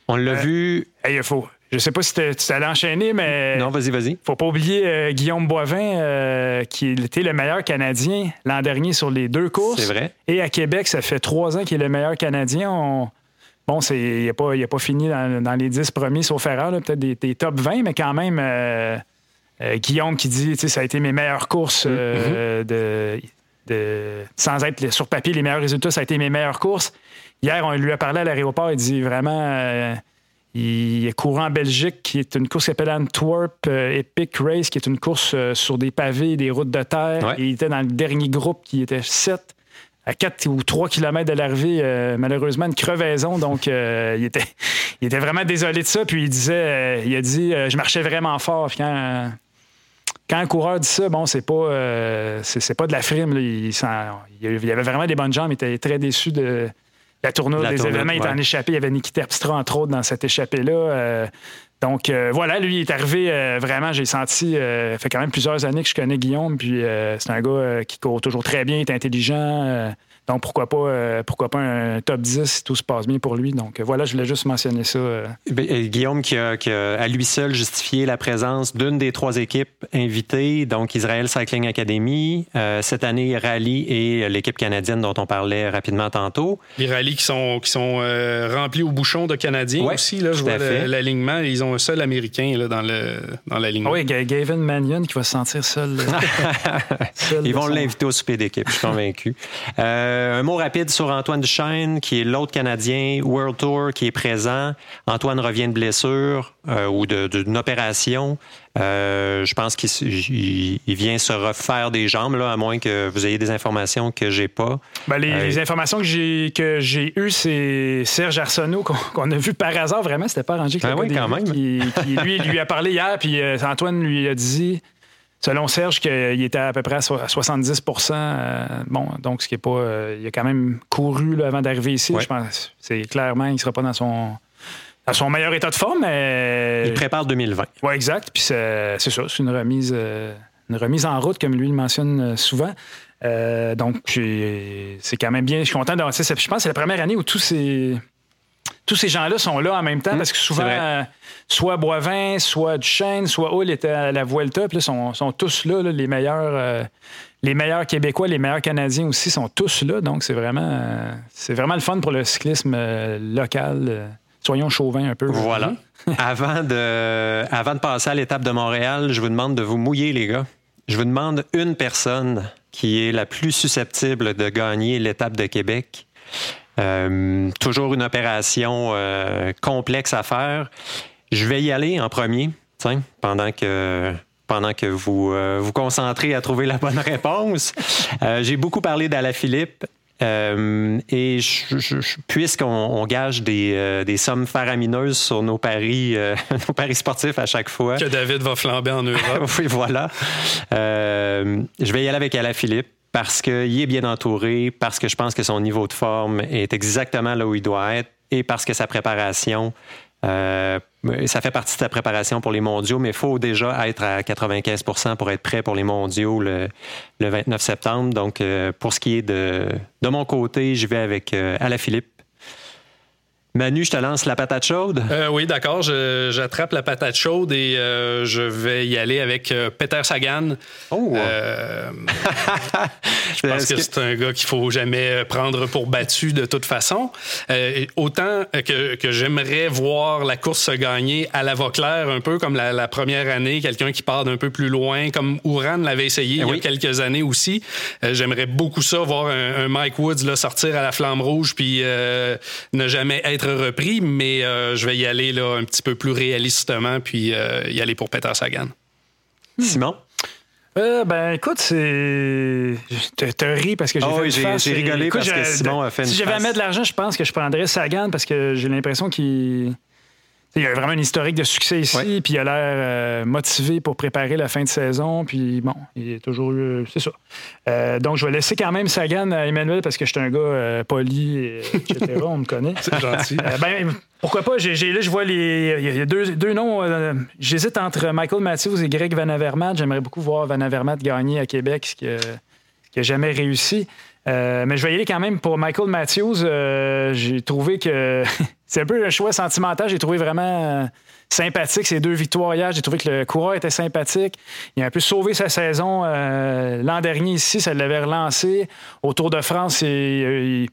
On l'a euh, vu. il faut. Je sais pas si tu allais enchaîner, mais. Non, vas-y, vas-y. Faut pas oublier euh, Guillaume Boivin, qui était le meilleur Canadien l'an dernier sur les deux courses. C'est vrai. Et à Québec, ça fait trois ans qu'il est le meilleur Canadien. Bon, il n'a pas, pas, fini dans, les dix premiers, sauf erreur, peut-être des, top 20, mais quand même, Guillaume qui dit, ça a été mes meilleures courses mm-hmm. de sans être sur papier les meilleurs résultats, ça a été mes meilleures courses. Hier, on lui a parlé à l'aéroport, il dit vraiment, euh, il est courant en Belgique, qui est une course qui s'appelle Antwerp euh, Epic Race, qui est une course euh, sur des pavés, des routes de terre. il était dans le dernier groupe qui était 7 à 4 ou 3 km de l'arrivée, malheureusement, une crevaison. Donc, il, était, il était vraiment désolé de ça. Puis il disait, il a dit, je marchais vraiment fort. Puis quand, quand un coureur dit ça, bon, c'est pas, euh, c'est, pas de la frime. Il, il, avait vraiment des bonnes jambes. Il était très déçu de la tournure des événements. Il était en échappé. Il y avait Niki Terpstra, entre autres, dans cette échappée-là. Euh, donc, euh, voilà, lui, il est arrivé vraiment, j'ai senti, ça fait quand même plusieurs années que je connais Guillaume, puis c'est un gars qui court toujours très bien, il est intelligent. Donc, pourquoi pas, euh, pourquoi pas un top 10 si tout se passe bien pour lui. Donc, euh, voilà, je voulais juste mentionner ça. Euh. Ben, Guillaume qui a, à lui seul justifié la présence d'une des trois équipes invitées, donc Israel Cycling Academy, cette année Rallye et l'équipe canadienne dont on parlait rapidement tantôt. Les rallyes qui sont, qui sont remplis au bouchon de Canadiens aussi. Là, je vois l'alignement. Ils ont un seul Américain là, dans, le, dans l'alignement. oui, Gavin Mannion qui va se sentir seul. [laughs] Ils vont l'inviter au souper d'équipe, je suis convaincu. Euh, un mot rapide sur Antoine Duchesne, qui est l'autre Canadien World Tour qui est présent. Antoine revient de blessure euh, ou d'une opération. Euh, je pense qu'il vient se refaire des jambes, là, à moins que vous ayez des informations que j'ai pas. Ben, les, informations que j'ai que j'ai eues, c'est Serge Arsenault qu'on a vu par hasard. Vraiment, c'était pas arrangé. Ah oui, quand même. Qui, lui, lui a parlé hier, puis Antoine lui a dit Selon Serge, qu'il était à peu près à 70% euh, Bon, donc ce qui est pas. Euh, il a quand même couru avant d'arriver ici. Je pense c'est clairement, il ne sera pas dans son, son meilleur état de forme, mais. Il prépare 2020. Oui, exact. Puis c'est ça, c'est une remise, euh, une remise en route, comme lui le mentionne souvent. donc, c'est quand même bien. Je suis content d'avoir. Je pense que c'est la première année où tous ces tous ces gens-là sont là en même temps mmh, parce que souvent, euh, soit Boivin, soit Duchesne, soit Hull étaient à la Vuelta, puis là, sont, sont tous là, les meilleurs. Euh, les meilleurs Québécois, les meilleurs Canadiens aussi sont tous là. Donc, c'est vraiment, euh, c'est vraiment le fun pour le cyclisme local. soyons chauvins un peu. Voilà. [laughs] avant, de, avant de passer à l'étape de Montréal, je vous demande de vous mouiller, les gars. Je vous demande une personne qui est la plus susceptible de gagner l'étape de Québec. Euh, toujours une opération euh, complexe à faire. Je vais y aller en premier, pendant que pendant que vous euh, vous concentrez à trouver la bonne [laughs] réponse. J'ai beaucoup parlé d'Alaphilippe. Euh, et puisqu'on gage des, des, sommes faramineuses sur nos paris, [laughs] nos paris sportifs à chaque fois. Que David va flamber en Europe. [laughs] oui, voilà. je vais y aller avec Alaphilippe parce qu'il est bien entouré, parce que je pense que son niveau de forme est exactement là où il doit être et parce que sa préparation, euh, ça fait partie de sa préparation pour les mondiaux, mais il faut déjà être à 95% pour être prêt pour les mondiaux le, 29 septembre. Donc, euh, pour ce qui est de, de mon côté, je vais avec euh, Alaphilippe. Manu, je te lance la patate chaude. Euh, oui, d'accord. J'attrape la patate chaude et euh, je vais y aller avec euh, Peter Sagan. Oh! [laughs] je pense que, c'est un gars qu'il faut jamais prendre pour battu de toute façon. autant que, que j'aimerais voir la course se gagner à la Vauclair, un peu comme la, première année, quelqu'un qui part d'un peu plus loin, comme Ouran l'avait essayé eh il y a quelques années aussi. j'aimerais beaucoup ça, voir un, Mike Woods là, sortir à la flamme rouge puis ne jamais être repris, mais euh, je vais y aller là, un petit peu plus réalistement, puis euh, y aller pour Peter Sagan. Simon? Euh, ben écoute, c'est. te ri parce que j'ai oh, J'ai rigolé parce que Simon a fait une Si j'avais à mettre de l'argent, je pense que je prendrais Sagan parce que j'ai l'impression qu'il il y a vraiment un historique de succès ici, puis il a l'air euh, motivé pour préparer la fin de saison, puis bon, il est toujours. Euh, c'est ça. Euh, donc, je vais laisser quand même Sagan à Emmanuel parce que je suis un gars poli, etc. on me connaît. [laughs] C'est gentil. ben, pourquoi pas? J'ai, là, je vois les. Il y a deux, deux noms. j'hésite entre Michael Matthews et Greg Van Avermaet. J'aimerais beaucoup voir Van Avermaet gagner à Québec, ce qui n'a jamais réussi. mais je vais y aller quand même pour Michael Matthews. j'ai trouvé que [laughs] c'est un peu un choix sentimental. J'ai trouvé vraiment euh, sympathique ces deux victoires hier. J'ai trouvé que le coureur était sympathique. Il a un peu sauvé sa saison euh, l'an dernier ici. Ça l'avait relancé. Au Tour de France, et,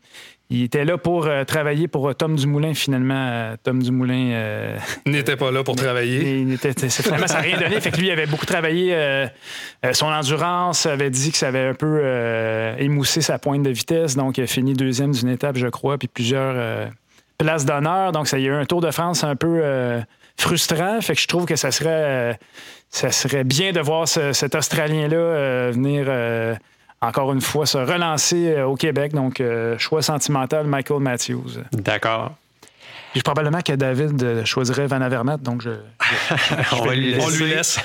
il, était là pour euh, travailler pour Tom Dumoulin. Finalement, Tom Dumoulin. n'était pas là pour travailler. Il finalement, ça n'a rien donné. Fait que lui, il avait beaucoup travaillé son endurance, avait dit que ça avait un peu émoussé sa pointe de vitesse. Donc, il a fini deuxième d'une étape, je crois, puis plusieurs place d'honneur. Donc, ça y a eu un Tour de France un peu euh, frustrant. Fait que je trouve que ça serait, euh, ça serait bien de voir cet Australien-là euh, venir encore une fois se relancer au Québec. Donc, choix sentimental, Michael Matthews. D'accord. Puis probablement que David choisirait Van Avermaet, donc je, on, lui laisse.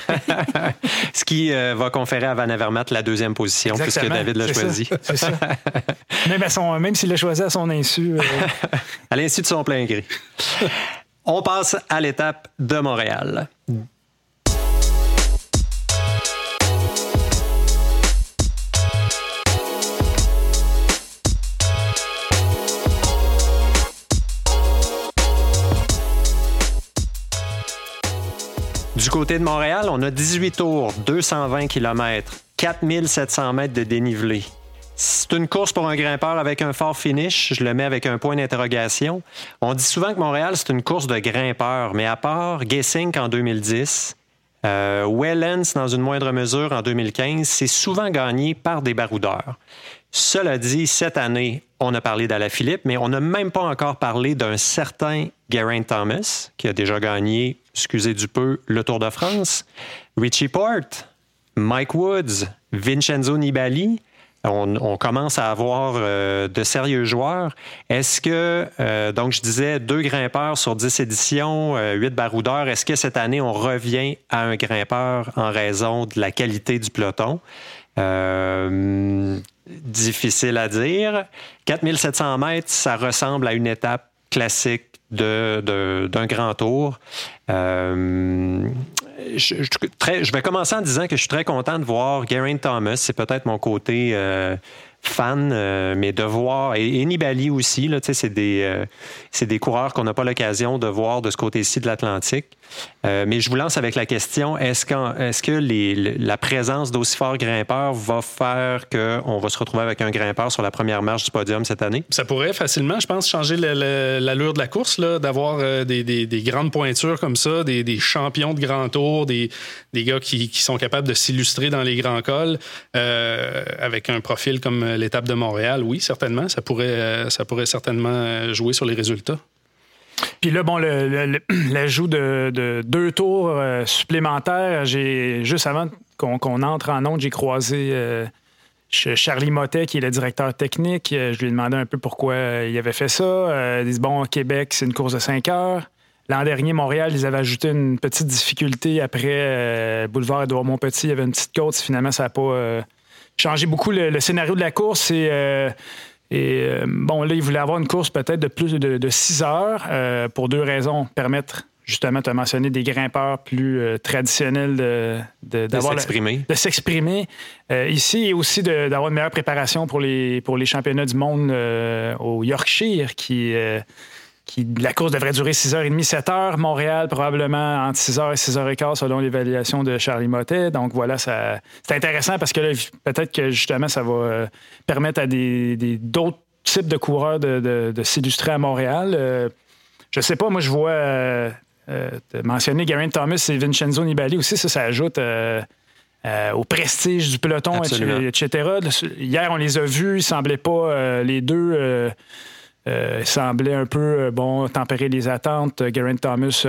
[laughs] Ce qui va conférer à Van Avermaet la deuxième position, puisque David l'a choisi. C'est ça. [laughs] même, même s'il l'a choisi à son insu. à l'insu de son plein gré. On passe à l'étape de Montréal. Du côté de Montréal, on a 18 tours, 220 km, 4700 mètres de dénivelé. C'est une course pour un grimpeur avec un fort finish. Je le mets avec un point d'interrogation. On dit souvent que Montréal, c'est une course de grimpeurs, mais à part Gessink en 2010, euh, Wellens dans une moindre mesure en 2015, c'est souvent gagné par des baroudeurs. Cela dit, cette année, on a parlé d'Alaphilippe, mais on n'a même pas encore parlé d'un certain Geraint Thomas, qui a déjà gagné, excusez du peu, le Tour de France, Richie Porte, Mike Woods, Vincenzo Nibali, on, commence à avoir euh, de sérieux joueurs. Est-ce que, euh, donc je disais, deux grimpeurs sur dix éditions, euh, huit baroudeurs, est-ce que cette année, on revient à un grimpeur en raison de la qualité du peloton? difficile à dire. 4700 mètres, ça ressemble à une étape classique d'un grand tour. Euh, je, vais commencer en disant que je suis très content de voir Geraint Thomas. C'est peut-être mon côté euh, fan, euh, mais de voir, et, Nibali aussi, c'est des, des coureurs qu'on n'a pas l'occasion de voir de ce côté-ci de l'Atlantique. Euh, mais je vous lance avec la question est-ce, que la présence d'aussi forts grimpeurs va faire qu'on va se retrouver avec un grimpeur sur la première marche du podium cette année? Ça pourrait facilement, je pense, changer l'allure de la course, d'avoir euh, des, grandes pointures comme ça, des, champions de grand tour, des, gars qui, sont capables de s'illustrer dans les grands cols euh, avec un profil comme l'étape de Montréal. Oui, certainement, ça pourrait, ça pourrait certainement jouer sur les résultats. Puis là, bon, [clears throat] l'ajout de, deux tours euh, supplémentaires, juste avant qu'on entre en onde, j'ai croisé euh, Charlie Motet, qui est le directeur technique. Euh, je lui ai demandé un peu pourquoi il avait fait ça. ils disent bon, Québec, c'est une course de 5 heures. L'an dernier, Montréal, ils avaient ajouté une petite difficulté après Boulevard Edouard Montpetit. Il y avait une petite côte. Finalement, ça n'a pas changé beaucoup le, scénario de la course. Et et euh, bon, là, il voulait avoir une course peut-être de plus de, 6 heures euh, pour deux raisons. Permettre, justement, tu as mentionné des grimpeurs plus euh, traditionnels de, de, s'exprimer. De s'exprimer ici et aussi d'avoir une meilleure préparation pour les, pour les championnats du monde au Yorkshire qui qui, la course devrait durer 6h30, 7h. Montréal, probablement entre 6h et 6h15 selon l'évaluation de Charlie Motet. Donc voilà, ça, c'est intéressant parce que peut-être que justement, ça va permettre à des, d'autres types de coureurs de, s'illustrer à Montréal. je sais pas, moi, je vois mentionner Garen Thomas et Vincenzo Nibali aussi, ça, ça ajoute euh, au prestige du peloton, etc. Hier, on les a vus, ils semblaient pas, euh, les deux euh, semblaient un peu, bon, tempérer les attentes. Geraint Thomas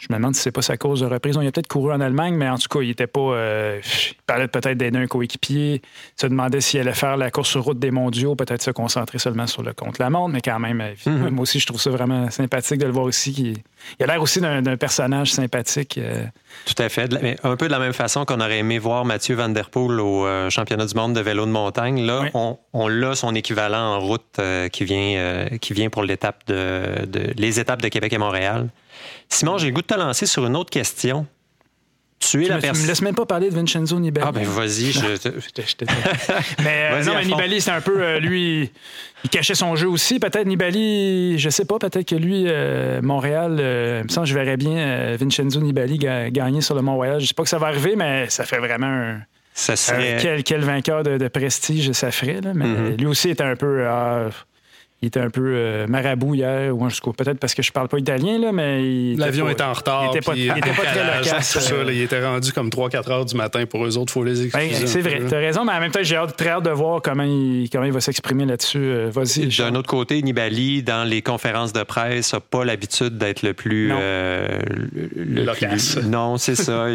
je me demande si c'est pas sa cause de reprise. On a peut-être couru en Allemagne, mais en tout cas, il était pas. Euh, il parlait peut-être d'aider un coéquipier. Il se demandait s'il allait faire la course sur route des mondiaux, peut-être se concentrer seulement sur le compte la montre, mais quand même, euh, mhm. moi aussi, je trouve ça vraiment sympathique de le voir ici. Il, a l'air aussi d'un personnage sympathique. Euh. Tout à fait. un peu de la même façon qu'on aurait aimé voir Mathieu Van Der Poel au championnat du monde de vélo de montagne. Là, on, on l'a son équivalent en route qui, vient, qui vient pour l'étape de, les étapes de Québec et Montréal. Simon, j'ai le goût de te lancer sur une autre question. Tu es la personne. me laisses même pas parler de Vincenzo Nibali. Ah, ben vas-y. Je... [laughs] [laughs] mais euh, non, mais Nibali, c'est un peu. Euh, lui, il cachait son jeu aussi. Peut-être Nibali, je sais pas, peut-être que lui, euh, Montréal, il me semble je verrais bien Vincenzo Nibali gagner sur le Mont-Royal. Je sais pas que ça va arriver, mais ça fait vraiment un. Ça serait... quel, vainqueur de, prestige ça ferait. Mais mm-hmm. lui aussi était un peu. Il était un peu euh, marabout hier, ou peut-être parce que je parle pas italien, là, mais. L'avion était, en retard. Il était pas, il était pas très [laughs] loquace. Ça, il était rendu comme 3-4 heures du matin pour eux autres, il faut les ben, excuser. c'est vrai, tu as raison, mais en même temps, j'ai très hâte de voir comment il, comment il va s'exprimer là-dessus. Euh, vas-y. D'un autre côté, Nibali, dans les conférences de presse, n'a pas l'habitude d'être le plus. Non, euh, [laughs] non c'est ça.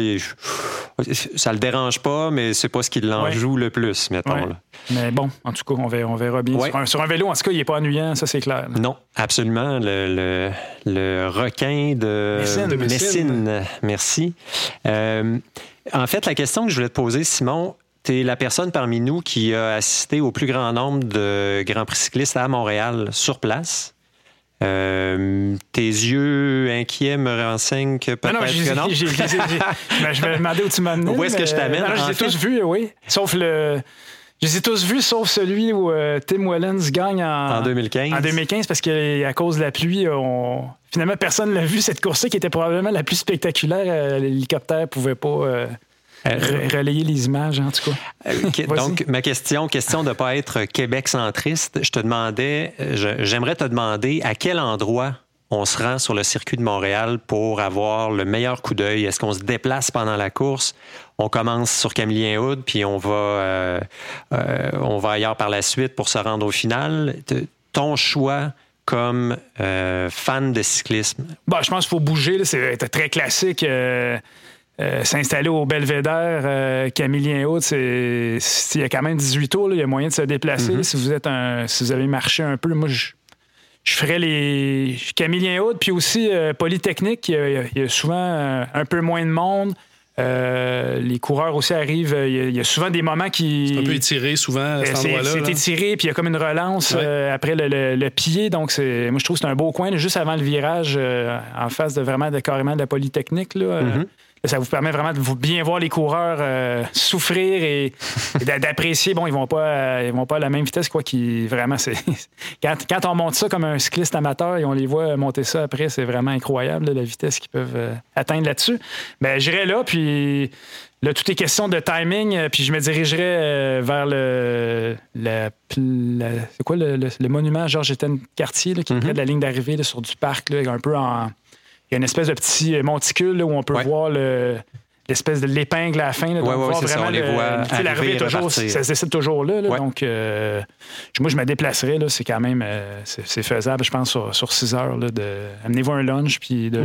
ça le dérange pas, mais c'est pas ce qui l'enjoue le plus, mettons. Mais bon, en tout cas, on verra, on verra bien. Sur un, vélo, en tout cas, il n'est pas ça c'est clair. Non, absolument. Le, le, requin de Messine. Merci. Euh, en fait, la question que je voulais te poser, Simon, tu es la personne parmi nous qui a assisté au plus grand nombre de Grands Prix cyclistes à Montréal sur place. Euh, tes yeux inquiets me renseignent que peut-être que non. [laughs] je vais demander où tu m'as Où est-ce que je t'amène? Je les ai tous vus, oui. Sauf le, je les ai tous vus, sauf celui où euh, Tim Wellens gagne en, en 2015. En 2015, parce qu'à cause de la pluie, on... finalement, personne l'a vu, cette course qui était probablement la plus spectaculaire. Euh, l'hélicoptère ne pouvait pas euh, relayer les images, en tout cas. [laughs] donc, ma question, question de ne pas être Québec centriste, je te demandais, j'aimerais te demander à quel endroit on se rend sur le circuit de Montréal pour avoir le meilleur coup d'œil? Est-ce qu'on se déplace pendant la course? On commence sur Camillien Hood, puis on va, euh, euh, on va ailleurs par la suite pour se rendre au final. Ton choix comme euh, fan de cyclisme? Bon, je pense qu'il faut bouger. C'est très classique. s'installer au Belvédère, Camillien Haute, il y a quand même 18 tours, il y a moyen de se déplacer. Mm-hmm. Si vous êtes un, si vous avez marché un peu, moi je, je ferais les Camillien Haute, puis aussi euh, Polytechnique. Il y, a, souvent euh, un peu moins de monde. Euh, les coureurs aussi arrivent. Il y, a, souvent des moments qui. C'est un peu étiré souvent à cet endroit-là. C'est étiré, puis il y a comme une relance après le, pied. Donc, moi, je trouve que c'est un beau coin, juste avant le virage, en face de vraiment de, carrément de la Polytechnique. Là, mm-hmm. Ça vous permet vraiment de bien voir les coureurs euh, souffrir et, d'apprécier. Bon, ils vont pas, euh, ils vont pas à la même vitesse quoi. Qui vraiment, c'est [laughs] quand, on monte ça comme un cycliste amateur et on les voit monter ça après, c'est vraiment incroyable la vitesse qu'ils peuvent euh, atteindre là-dessus. Ben, j'irai là, puis là, tout est question de timing, puis je me dirigerai vers le, c'est quoi le, monument Georges Étienne Cartier qui est près de la ligne d'arrivée sur du parc, un peu en il y a une espèce de petit monticule où on peut voir l'espèce de l'épingle à la fin. Oui, oui, c'est ça, on les voit arriver, toujours, ça se décide toujours là. Donc, euh, moi, je me déplacerai. C'est quand même euh, c'est faisable, je pense, sur, 6 heures. de... Amenez-vous un lunch, puis de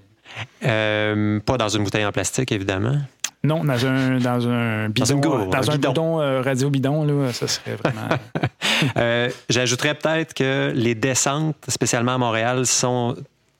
[laughs] euh, pas dans une bouteille en plastique, évidemment. Non, dans un, dans un bidon, dans, un, bidon, radio bidon, là, ça serait [laughs] vraiment. J'ajouterais peut-être que les descentes, spécialement à Montréal, sont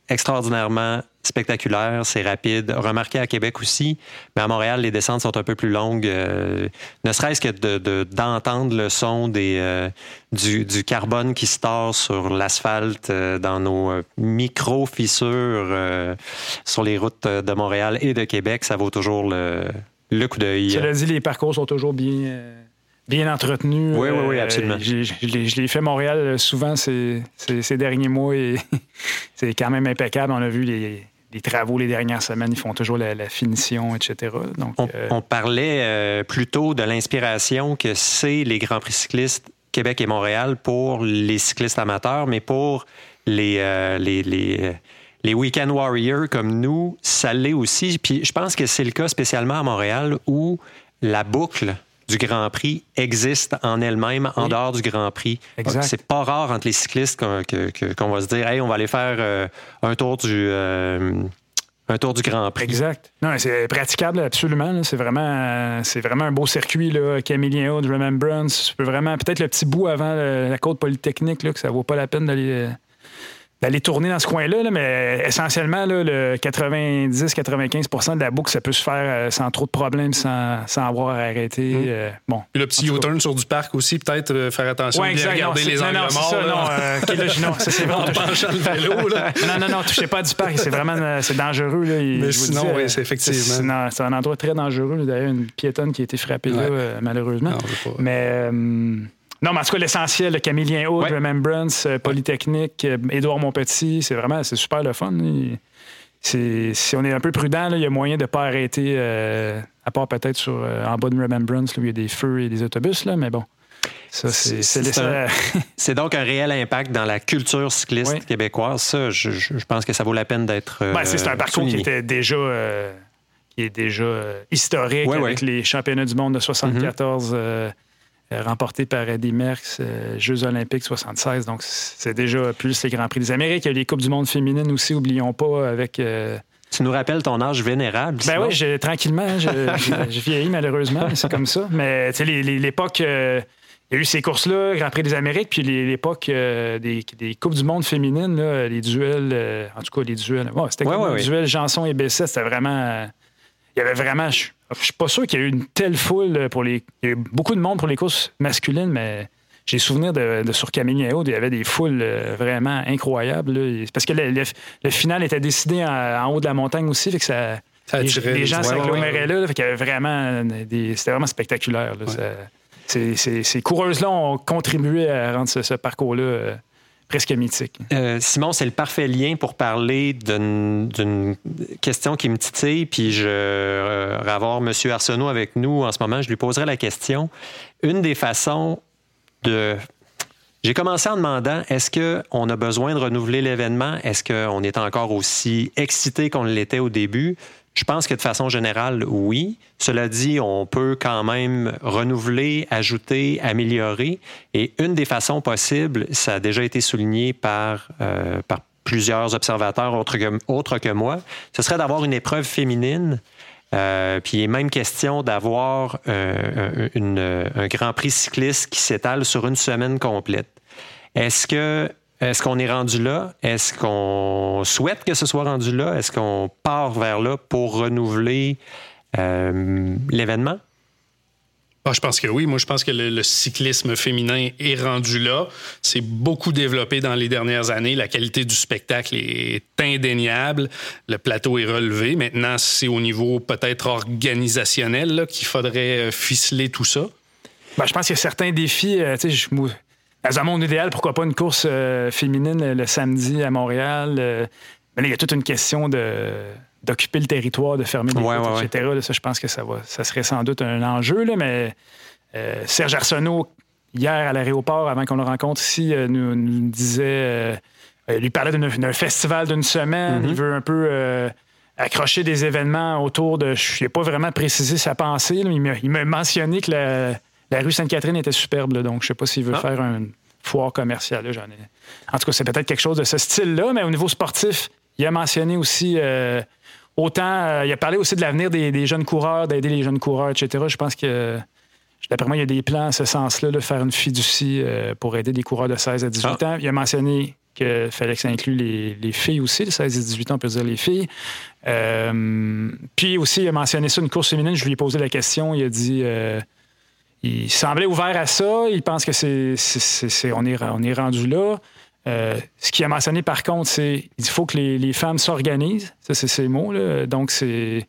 extraordinairement spectaculaire, c'est rapide. Remarqué à Québec aussi, mais à Montréal, les descentes sont un peu plus longues. Euh, ne serait-ce que d'entendre le son des, euh, du, carbone qui se tord sur l'asphalte euh, dans nos micro-fissures sur les routes de Montréal et de Québec, ça vaut toujours le, le coup d'œil. Cela dit, les parcours sont toujours bien bien entretenu. Oui, oui, oui, absolument. je l'ai fait Montréal souvent ces, ces, derniers mois et [laughs] c'est quand même impeccable. On a vu les, travaux les dernières semaines, ils font toujours la, finition, etc. Donc, on, parlait plutôt de l'inspiration que c'est les Grands Prix cyclistes Québec et Montréal pour les cyclistes amateurs, mais pour les, euh, les, les, les Weekend Warriors comme nous, ça l'est aussi. Puis je pense que c'est le cas spécialement à Montréal où la boucle du Grand Prix existe en elle-même en dehors du Grand Prix. C'est pas rare entre les cyclistes qu'on va se dire, hey, on va aller faire euh, un tour du euh, un tour du Grand Prix. Exact. Non, c'est praticable absolument. C'est vraiment, c'est vraiment un beau circuit. Là. Camillien Haut, Remembrance. Tu peux vraiment, peut-être le petit bout avant la côte polytechnique, là, que ça vaut pas la peine d'aller d'aller tourner dans ce coin-là, mais essentiellement, le 90-95% de la boucle, ça peut se faire euh, sans trop de problèmes, sans, sans avoir à arrêter. Mmh. Euh, bon. Puis le petit U-turn sur du parc aussi, peut-être euh, faire attention, ouais, bien regarder les angles non, morts. Ça, non, non, ça, c'est [laughs] vraiment... le vélo, là. [laughs] non, non, non, touchez pas du parc, c'est vraiment c'est dangereux. Là, mais sinon, oui, c'est effectivement. C'est un endroit très dangereux. D'ailleurs, une piétonne qui a été frappée là, malheureusement. mais... Non, mais en tout cas, l'essentiel, le Camillien Haut, Remembrance, euh, Polytechnique, euh, Édouard Montpetit, c'est vraiment, c'est super le fun. si on est un peu prudent, il y a moyen de ne pas arrêter, euh, à part peut-être sur en bas de Remembrance, où il y a des feux et des autobus, là, mais bon. [laughs] c'est donc un réel impact dans la culture cycliste québécoise. Ça, je, pense que ça vaut la peine d'être. Ben, c'est un parcours qui était déjà, qui est déjà historique avec les championnats du monde de 74. Euh, remporté par Eddie Merckx, euh, Jeux olympiques 76. Donc, c'est déjà plus les Grands Prix des Amériques. Il y a les Coupes du monde féminines aussi, oublions pas, avec... Euh, tu nous rappelles ton âge vénérable. Ben oui, tranquillement, [laughs] je, vieillis malheureusement, c'est comme ça. Mais tu sais, l'époque, il y a eu ces courses-là, Grand Prix des Amériques, puis l'époque des, Coupes du monde féminines, les duels, en tout cas les duels. c'était ouais, les duels Janson et Besset, c'était vraiment. Il y avait vraiment. Je suis pas sûr qu'il y ait eu une telle foule pour les. Il y a eu beaucoup de monde pour les courses masculines, mais j'ai souvenir de, de sur Camille il y avait des foules euh, vraiment incroyables. Parce que le, final était décidé en, haut de la montagne aussi, fait que ça. les, gens s'aggloméraient là, fait qu'il y avait vraiment des. C'était vraiment spectaculaire. ces, coureuses-là ont contribué à rendre ce, parcours-là. Euh, Simon, c'est le parfait lien pour parler d'une question qui me titille, puis je vais avoir M. Arsenault avec nous en ce moment. Je lui poserai la question. Une des façons de j'ai commencé en demandant est-ce qu'on a besoin de renouveler l'événement? Est-ce qu'on est encore aussi excité qu'on l'était au début? Je pense que de façon générale, oui. Cela dit, on peut quand même renouveler, ajouter, améliorer. Et une des façons possibles, ça a déjà été souligné par, euh, par plusieurs observateurs autres que, que moi, ce serait d'avoir une épreuve féminine. Euh, puis il est même question d'avoir euh, un Grand Prix cycliste qui s'étale sur une semaine complète. Est-ce que est-ce qu'on est rendu là? Est-ce qu'on souhaite que ce soit rendu là? Est-ce qu'on part vers là pour renouveler euh, l'événement? Ah, je pense que oui. Moi, je pense que le, cyclisme féminin est rendu là. C'est beaucoup développé dans les dernières années. La qualité du spectacle est indéniable. Le plateau est relevé. Maintenant, c'est au niveau peut-être organisationnel qu'il faudrait euh, ficeler tout ça. Ben, je pense qu'il y a certains défis. Euh, je, dans un monde idéal, pourquoi pas une course euh, féminine le, samedi à Montréal? Euh, mais il y a toute une question de d'occuper le territoire, de fermer les routes, etc. ça, je pense que ça, va, ça serait sans doute un enjeu, là, mais euh, Serge Arsenault, hier à l'aéroport, avant qu'on le rencontre ici, nous, disait, lui parlait d'un festival d'une semaine, mm-hmm. il veut un peu accrocher des événements autour de... Je n'ai pas vraiment précisé sa pensée, mais il m'a mentionné que la la rue Sainte-Catherine était superbe, donc je ne sais pas s'il veut ah. faire un foire commercial. Là, En tout cas, c'est peut-être quelque chose de ce style-là, mais au niveau sportif, il a mentionné aussi euh, autant. Euh, il a parlé aussi de l'avenir des, jeunes coureurs, d'aider les jeunes coureurs, etc. Je pense que. D'après moi, il y a des plans à ce sens-là, de faire une fiducie euh, pour aider des coureurs de 16 à 18 ah. ans. Il a mentionné qu'il fallait que ça inclue les, filles aussi, de 16 à 18 ans, on peut dire les filles. puis aussi, il a mentionné ça, une course féminine. Je lui ai posé la question. Il a dit il semblait ouvert à ça. Il pense que c'est, on, est, on est rendu là. Euh, ce qu'il a mentionné par contre, c'est qu'il faut que les, femmes s'organisent. Ça, c'est ces mots. Là. Donc, c'est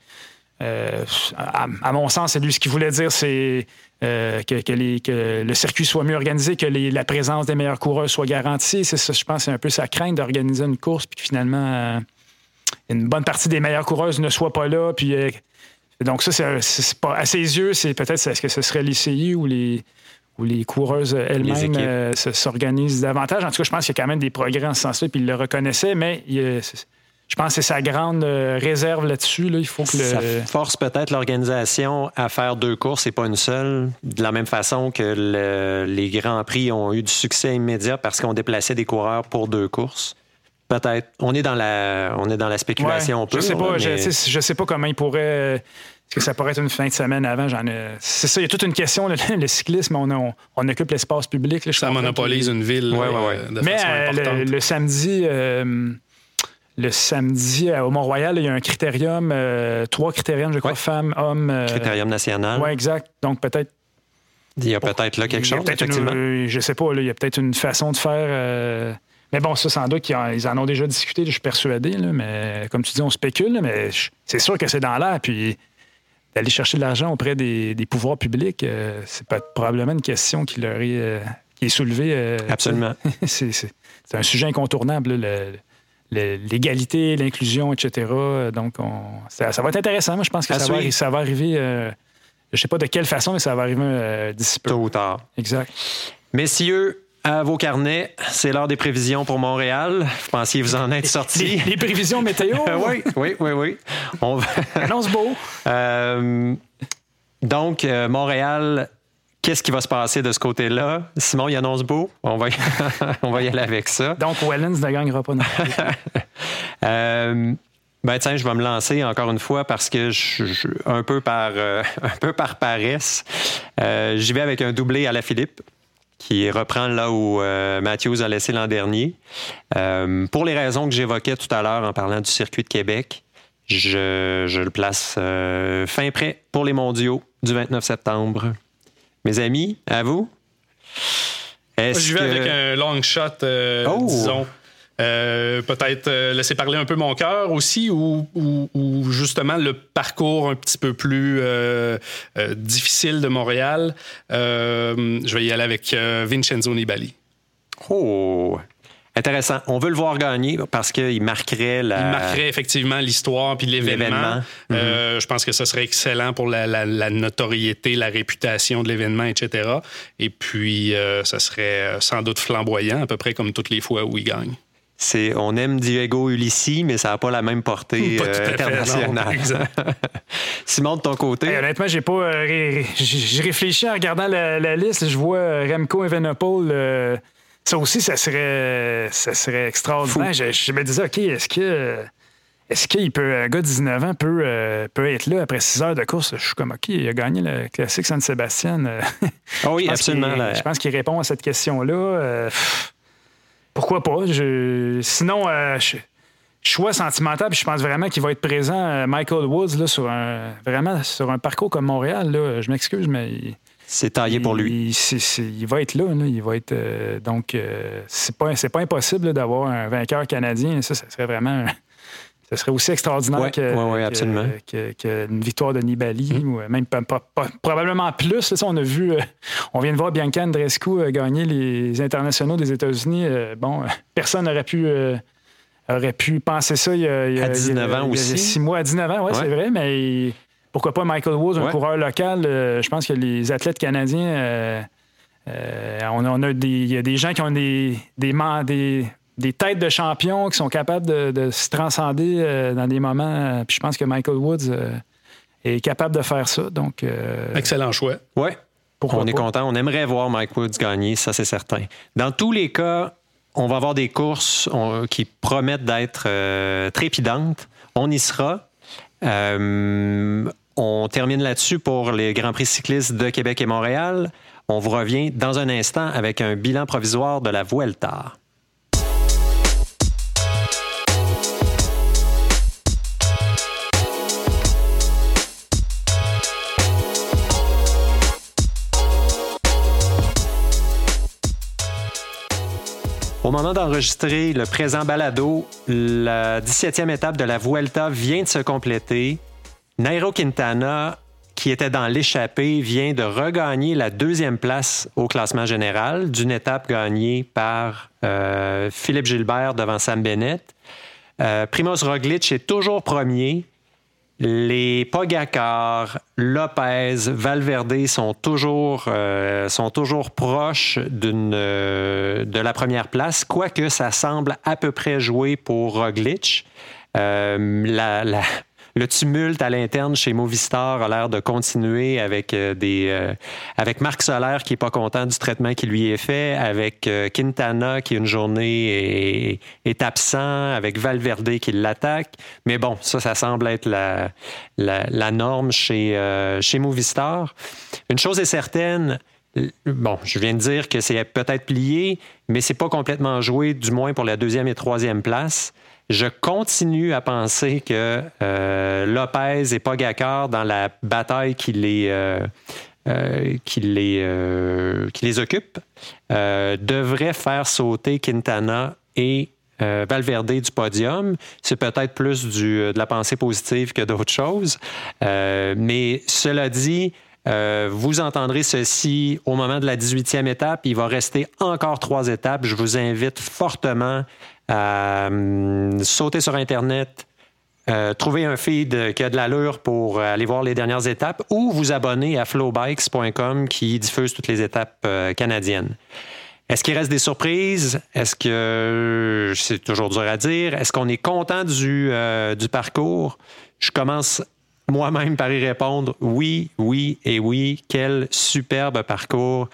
à, mon sens, c'est lui ce qu'il voulait dire, c'est que, le circuit soit mieux organisé, que la présence des meilleurs coureurs soit garantie. C'est ça, je pense, c'est un peu sa crainte d'organiser une course, puis que finalement, une bonne partie des meilleures coureuses ne soient pas là. Puis, donc, ça, c'est, pas, à ses yeux, c'est peut-être est-ce que ce serait les CI ou les, ou les coureuses elles-mêmes euh, s'organisent davantage? En tout cas, je pense qu'il y a quand même des progrès en ce sens-là, puis il le reconnaissait, mais je pense que c'est sa grande euh, réserve là-dessus. Il faut que Ça force peut-être l'organisation à faire deux courses et pas une seule, de la même façon que les Grands Prix ont eu du succès immédiat parce qu'on déplaçait des coureurs pour deux courses. Peut-être. On est dans la, on est dans la spéculation Je sais pas. Je, sais pas comment il pourrait. Est-ce que ça pourrait être une fin de semaine avant? J'en C'est ça, il y a toute une question. Le, cyclisme, on, on, occupe l'espace public. ça monopolise une ville euh, de Mais façon euh, le, samedi, euh, le samedi au Mont-Royal, il y a un critérium, trois critériums, je crois, femmes, hommes. critérium national. Oui, exact. Donc peut-être. Il y a peut-être là quelque chose, effectivement. je sais pas, il y a peut-être une façon de faire. Mais bon, ça, sans doute, ils en ont déjà discuté, je suis persuadé. mais comme tu dis, on spécule, mais c'est sûr que c'est dans l'air. Puis d'aller chercher de l'argent auprès des, pouvoirs publics, euh, c'est probablement une question qui leur est, euh, qui est soulevée. Euh, Absolument. [laughs] c'est un sujet incontournable, l'égalité, l'inclusion, etc. Donc, ça, va être intéressant. Moi, je pense que ça va, ça va, arriver. je ne sais pas de quelle façon, mais ça va arriver d'ici peu. Tôt ou tard. Exact. Messieurs, à vos carnets, c'est l'heure des prévisions pour Montréal. Vous pensiez vous en être sortis. Les, prévisions météo? oui, oui, oui, oui. On [laughs] Annonce beau. Euh, donc, euh, Montréal, qu'est-ce qui va se passer de ce côté-là? Simon, il annonce beau. On va y, [laughs] on va y aller avec ça. Donc, Wellens ne gagnera pas non [laughs] euh, ben tiens, je vais me lancer encore une fois parce que je, un peu par un peu par paresse, j'y vais avec un doublé à la Philippe qui reprend là où euh, Matthews a laissé l'an dernier. Euh, pour les raisons que j'évoquais tout à l'heure en parlant du circuit de Québec, je, le place euh, fin prêt pour les mondiaux du 29 septembre. Mes amis, à vous? Je vais avec un long shot, oh! disons. Euh, peut-être euh, laisser parler un peu mon cœur aussi, ou, justement le parcours un petit peu plus euh, difficile de Montréal. je vais y aller avec Vincenzo Nibali. Oh! Intéressant. On veut le voir gagner parce qu'il marquerait la... Il marquerait effectivement l'histoire puis l'événement. Mm-hmm. je pense que ce serait excellent pour la, notoriété, la réputation de l'événement, etc. Et puis, ça serait sans doute flamboyant, à peu près comme toutes les fois où il gagne on aime Diego Ulissi, mais ça n'a pas la même portée euh, internationale. [laughs] Simon, de ton côté? honnêtement, j'ai pas. Euh, j'ai réfléchi en regardant la, liste. Je vois euh, Remco Evenepoel. ça aussi, ça serait, ça serait extraordinaire. Je, me disais, OK, est-ce que. Est-ce qu'il peut, un gars de 19 ans peut, peut être là après 6 heures de course? Je suis comme, OK, il a gagné le classique San Sébastien. [laughs] Ah oui, absolument. Je pense qu'il répond à cette question-là pourquoi pas? Sinon, euh, choix sentimental, puis je pense vraiment qu'il va être présent, euh, Michael Woods, là, sur un, vraiment sur un parcours comme Montréal. Là, je m'excuse, mais. C'est taillé pour lui. Il, va être là. Il va être, euh, donc, c'est pas, pas impossible d'avoir un vainqueur canadien. Ça, ça serait vraiment ce serait aussi extraordinaire qu'une victoire de Nibali, mm. ou même probablement plus. on a vu, euh, on vient de voir Bianca Andrescu euh, gagner les internationaux des États-Unis. Euh, bon, personne n'aurait pu, aurait pu penser ça il y a, à 19 ans aussi. six mois à 19 ans, oui, c'est vrai, mais pourquoi pas Michael Woods, un coureur local? je pense que les athlètes canadiens. on, a il y a des gens qui ont des, des, des, des têtes de champions qui sont capables de, se transcender euh, dans des moments. Euh, puis je pense que Michael Woods euh, est capable de faire ça. Donc, Excellent choix. Oui. On est content. On aimerait voir Mike Woods gagner, ça c'est certain. Dans tous les cas, on va avoir des courses qui promettent d'être trépidantes. On y sera. on termine là-dessus pour les Grands Prix cyclistes de Québec et Montréal. On vous revient dans un instant avec un bilan provisoire de la Vuelta. Au moment d'enregistrer le présent balado, la 17e étape de la Vuelta vient de se compléter. Nairo Quintana, qui était dans l'échappée, vient de regagner la deuxième place au classement général d'une étape gagnée par euh, Philippe Gilbert devant Sam Bennett. Euh, Primoz Roglic est toujours premier. Les Pogacar, Lopez, Valverde sont toujours, euh, toujours proches d'une, de la première place, quoique ça semble à peu près joué pour Roglic. la, le tumulte à l'interne chez Movistar a l'air de continuer avec euh, des euh, avec Marc Solaire qui est pas content du traitement qui lui est fait, avec euh, Quintana qui une journée est, absent, avec Valverde qui l'attaque. Mais bon, ça, ça semble être la, norme chez, chez Movistar. Une chose est certaine, Bon, je viens de dire que c'est peut-être plié, mais c'est pas complètement joué, du moins pour la deuxième et troisième place. Je continue à penser que euh, Lopez et Pogacar, dans la bataille qui les, euh, euh, qui les, qui les occupe, devraient faire sauter Quintana et Valverde du podium. C'est peut-être plus de la pensée positive que d'autres choses. mais cela dit, vous entendrez ceci au moment de la 18e étape. Il va rester encore trois étapes. Je vous invite fortement sauter sur Internet, euh, trouver un feed qui a de l'allure pour aller voir les dernières étapes ou vous abonner à flowbikes.com qui diffuse toutes les étapes euh, canadiennes. Est-ce qu'il reste des surprises? Est-ce que c'est toujours dur à dire? Est-ce qu'on est content du, du parcours? Je commence moi-même par y répondre oui, oui et oui. Quel superbe parcours.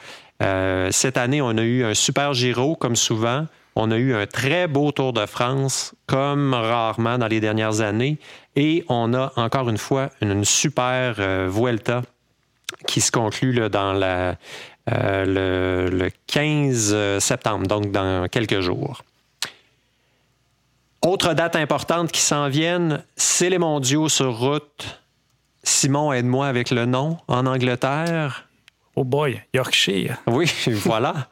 cette année, on a eu un super Giro, comme souvent. On a eu un très beau Tour de France, comme rarement dans les dernières années. Et on a encore une fois une, super euh, Vuelta qui se conclut euh, le, 15 septembre, donc dans quelques jours. Autre date importante qui s'en viennent, c'est les mondiaux sur route. Simon, aide-moi avec le nom en Angleterre. Oh boy, Yorkshire. Oui, [laughs] voilà.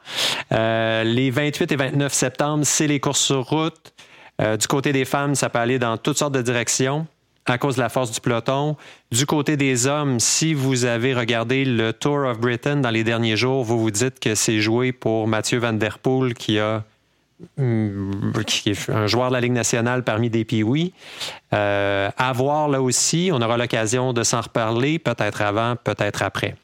Euh, les 28 et 29 septembre, c'est les courses sur route. Euh, du côté des femmes, ça peut aller dans toutes sortes de directions à cause de la force du peloton. Du côté des hommes, si vous avez regardé le Tour of Britain dans les derniers jours, vous vous dites que c'est joué pour Mathieu Van Der Poel qui a mm, est un joueur de la Ligue nationale parmi des Pee-Wee. Euh, à voir là aussi, on aura l'occasion de s'en reparler, peut-être avant, peut-être après.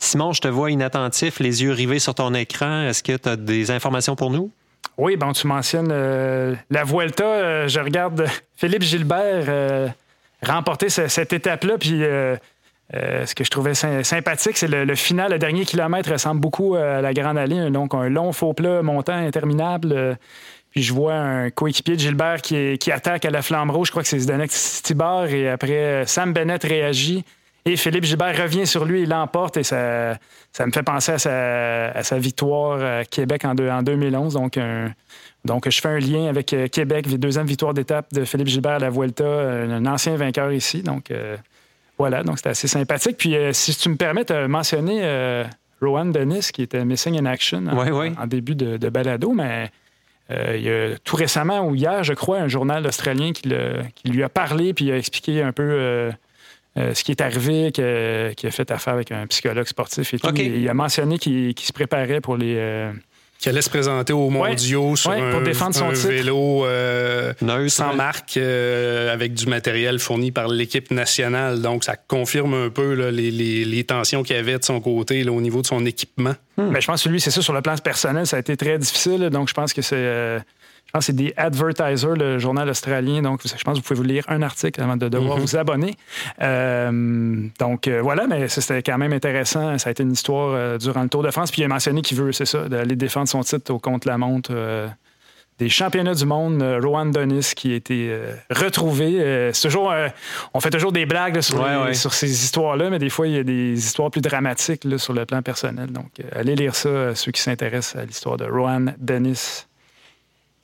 Simon, je te vois inattentif, les yeux rivés sur ton écran. Est-ce que tu as des informations pour nous? Oui, bon, tu mentionnes euh, la Vuelta. Euh, je regarde [laughs] Philippe Gilbert euh, remporter cette étape-là. Puis ce que je trouvais sympathique, c'est le, final, le dernier kilomètre ressemble beaucoup à la Grande Allée. Donc, un long faux plat montant interminable. Puis je vois un coéquipier de Gilbert qui, qui, attaque à la flamme rouge. Je crois que c'est Zdenek Stibar. Et après, Sam Bennett réagit. Et Philippe Gilbert revient sur lui, il l'emporte et ça, ça me fait penser à sa, victoire à Québec en, en 2011. Donc, donc, je fais un lien avec euh, Québec, deuxième victoire d'étape de Philippe Gilbert à la Vuelta, un ancien vainqueur ici. Donc, euh, voilà, donc c'était assez sympathique. Puis, euh, si tu me permets de mentionner Rowan Dennis, qui était Missing in Action en, début de, balado, mais il y a tout récemment ou hier, je crois, un journal australien qui, qui lui a parlé puis il a expliqué un peu euh, ce qui est arrivé, qui a, fait affaire avec un psychologue sportif et tout. Il, a mentionné qu'il se préparait pour les. Euh, qui allait se présenter aux mondiaux sur un, vélo euh, sans marque avec du matériel fourni par l'équipe nationale. Donc, ça confirme un peu les, tensions qu'il y avait de son côté au niveau de son équipement. Hmm. Ben, je pense que lui, c'est ça, sur le plan personnel, ça a été très difficile. Donc, je pense que c'est je pense que c'est The Advertiser, le journal australien. Donc, je pense que vous pouvez vous lire un article avant de devoir mhm. vous abonner. Euh, donc, euh, voilà, mais c'était quand même intéressant. Ça a été une histoire euh, durant le Tour de France. Puis, il a mentionné qu'il veut, c'est ça, d'aller défendre son titre au contre-la-montre des championnats du monde, Rowan Donis qui a été retrouvé. c'est toujours, on fait toujours des blagues sur, sur, ces histoires-là, mais des fois, il y a des histoires plus dramatiques sur le plan personnel. Donc, allez lire ça, ceux qui s'intéressent à l'histoire de Rowan Dennis.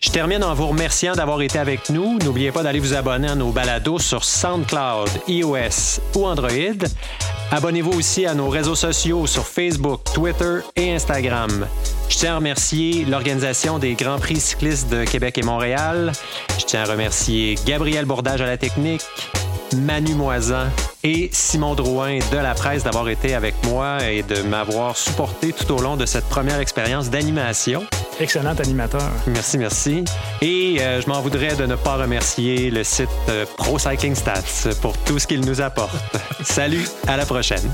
Je termine en vous remerciant d'avoir été avec nous. N'oubliez pas d'aller vous abonner à nos balados sur SoundCloud, iOS ou Android. Abonnez-vous aussi à nos réseaux sociaux sur Facebook, Twitter et Instagram. Je tiens à remercier l'organisation des Grands Prix cyclistes de Québec et Montréal. Je tiens à remercier Gabriel Bourdage à la technique, Manu Moisan et Simon Drouin de la presse d'avoir été avec moi et de m'avoir supporté tout au long de cette première expérience d'animation. Excellent animateur. Merci, merci. Et euh, je m'en voudrais de ne pas remercier le site euh, Pro Cycling Stats pour tout ce qu'il nous apporte. [laughs] Salut, à la prochaine.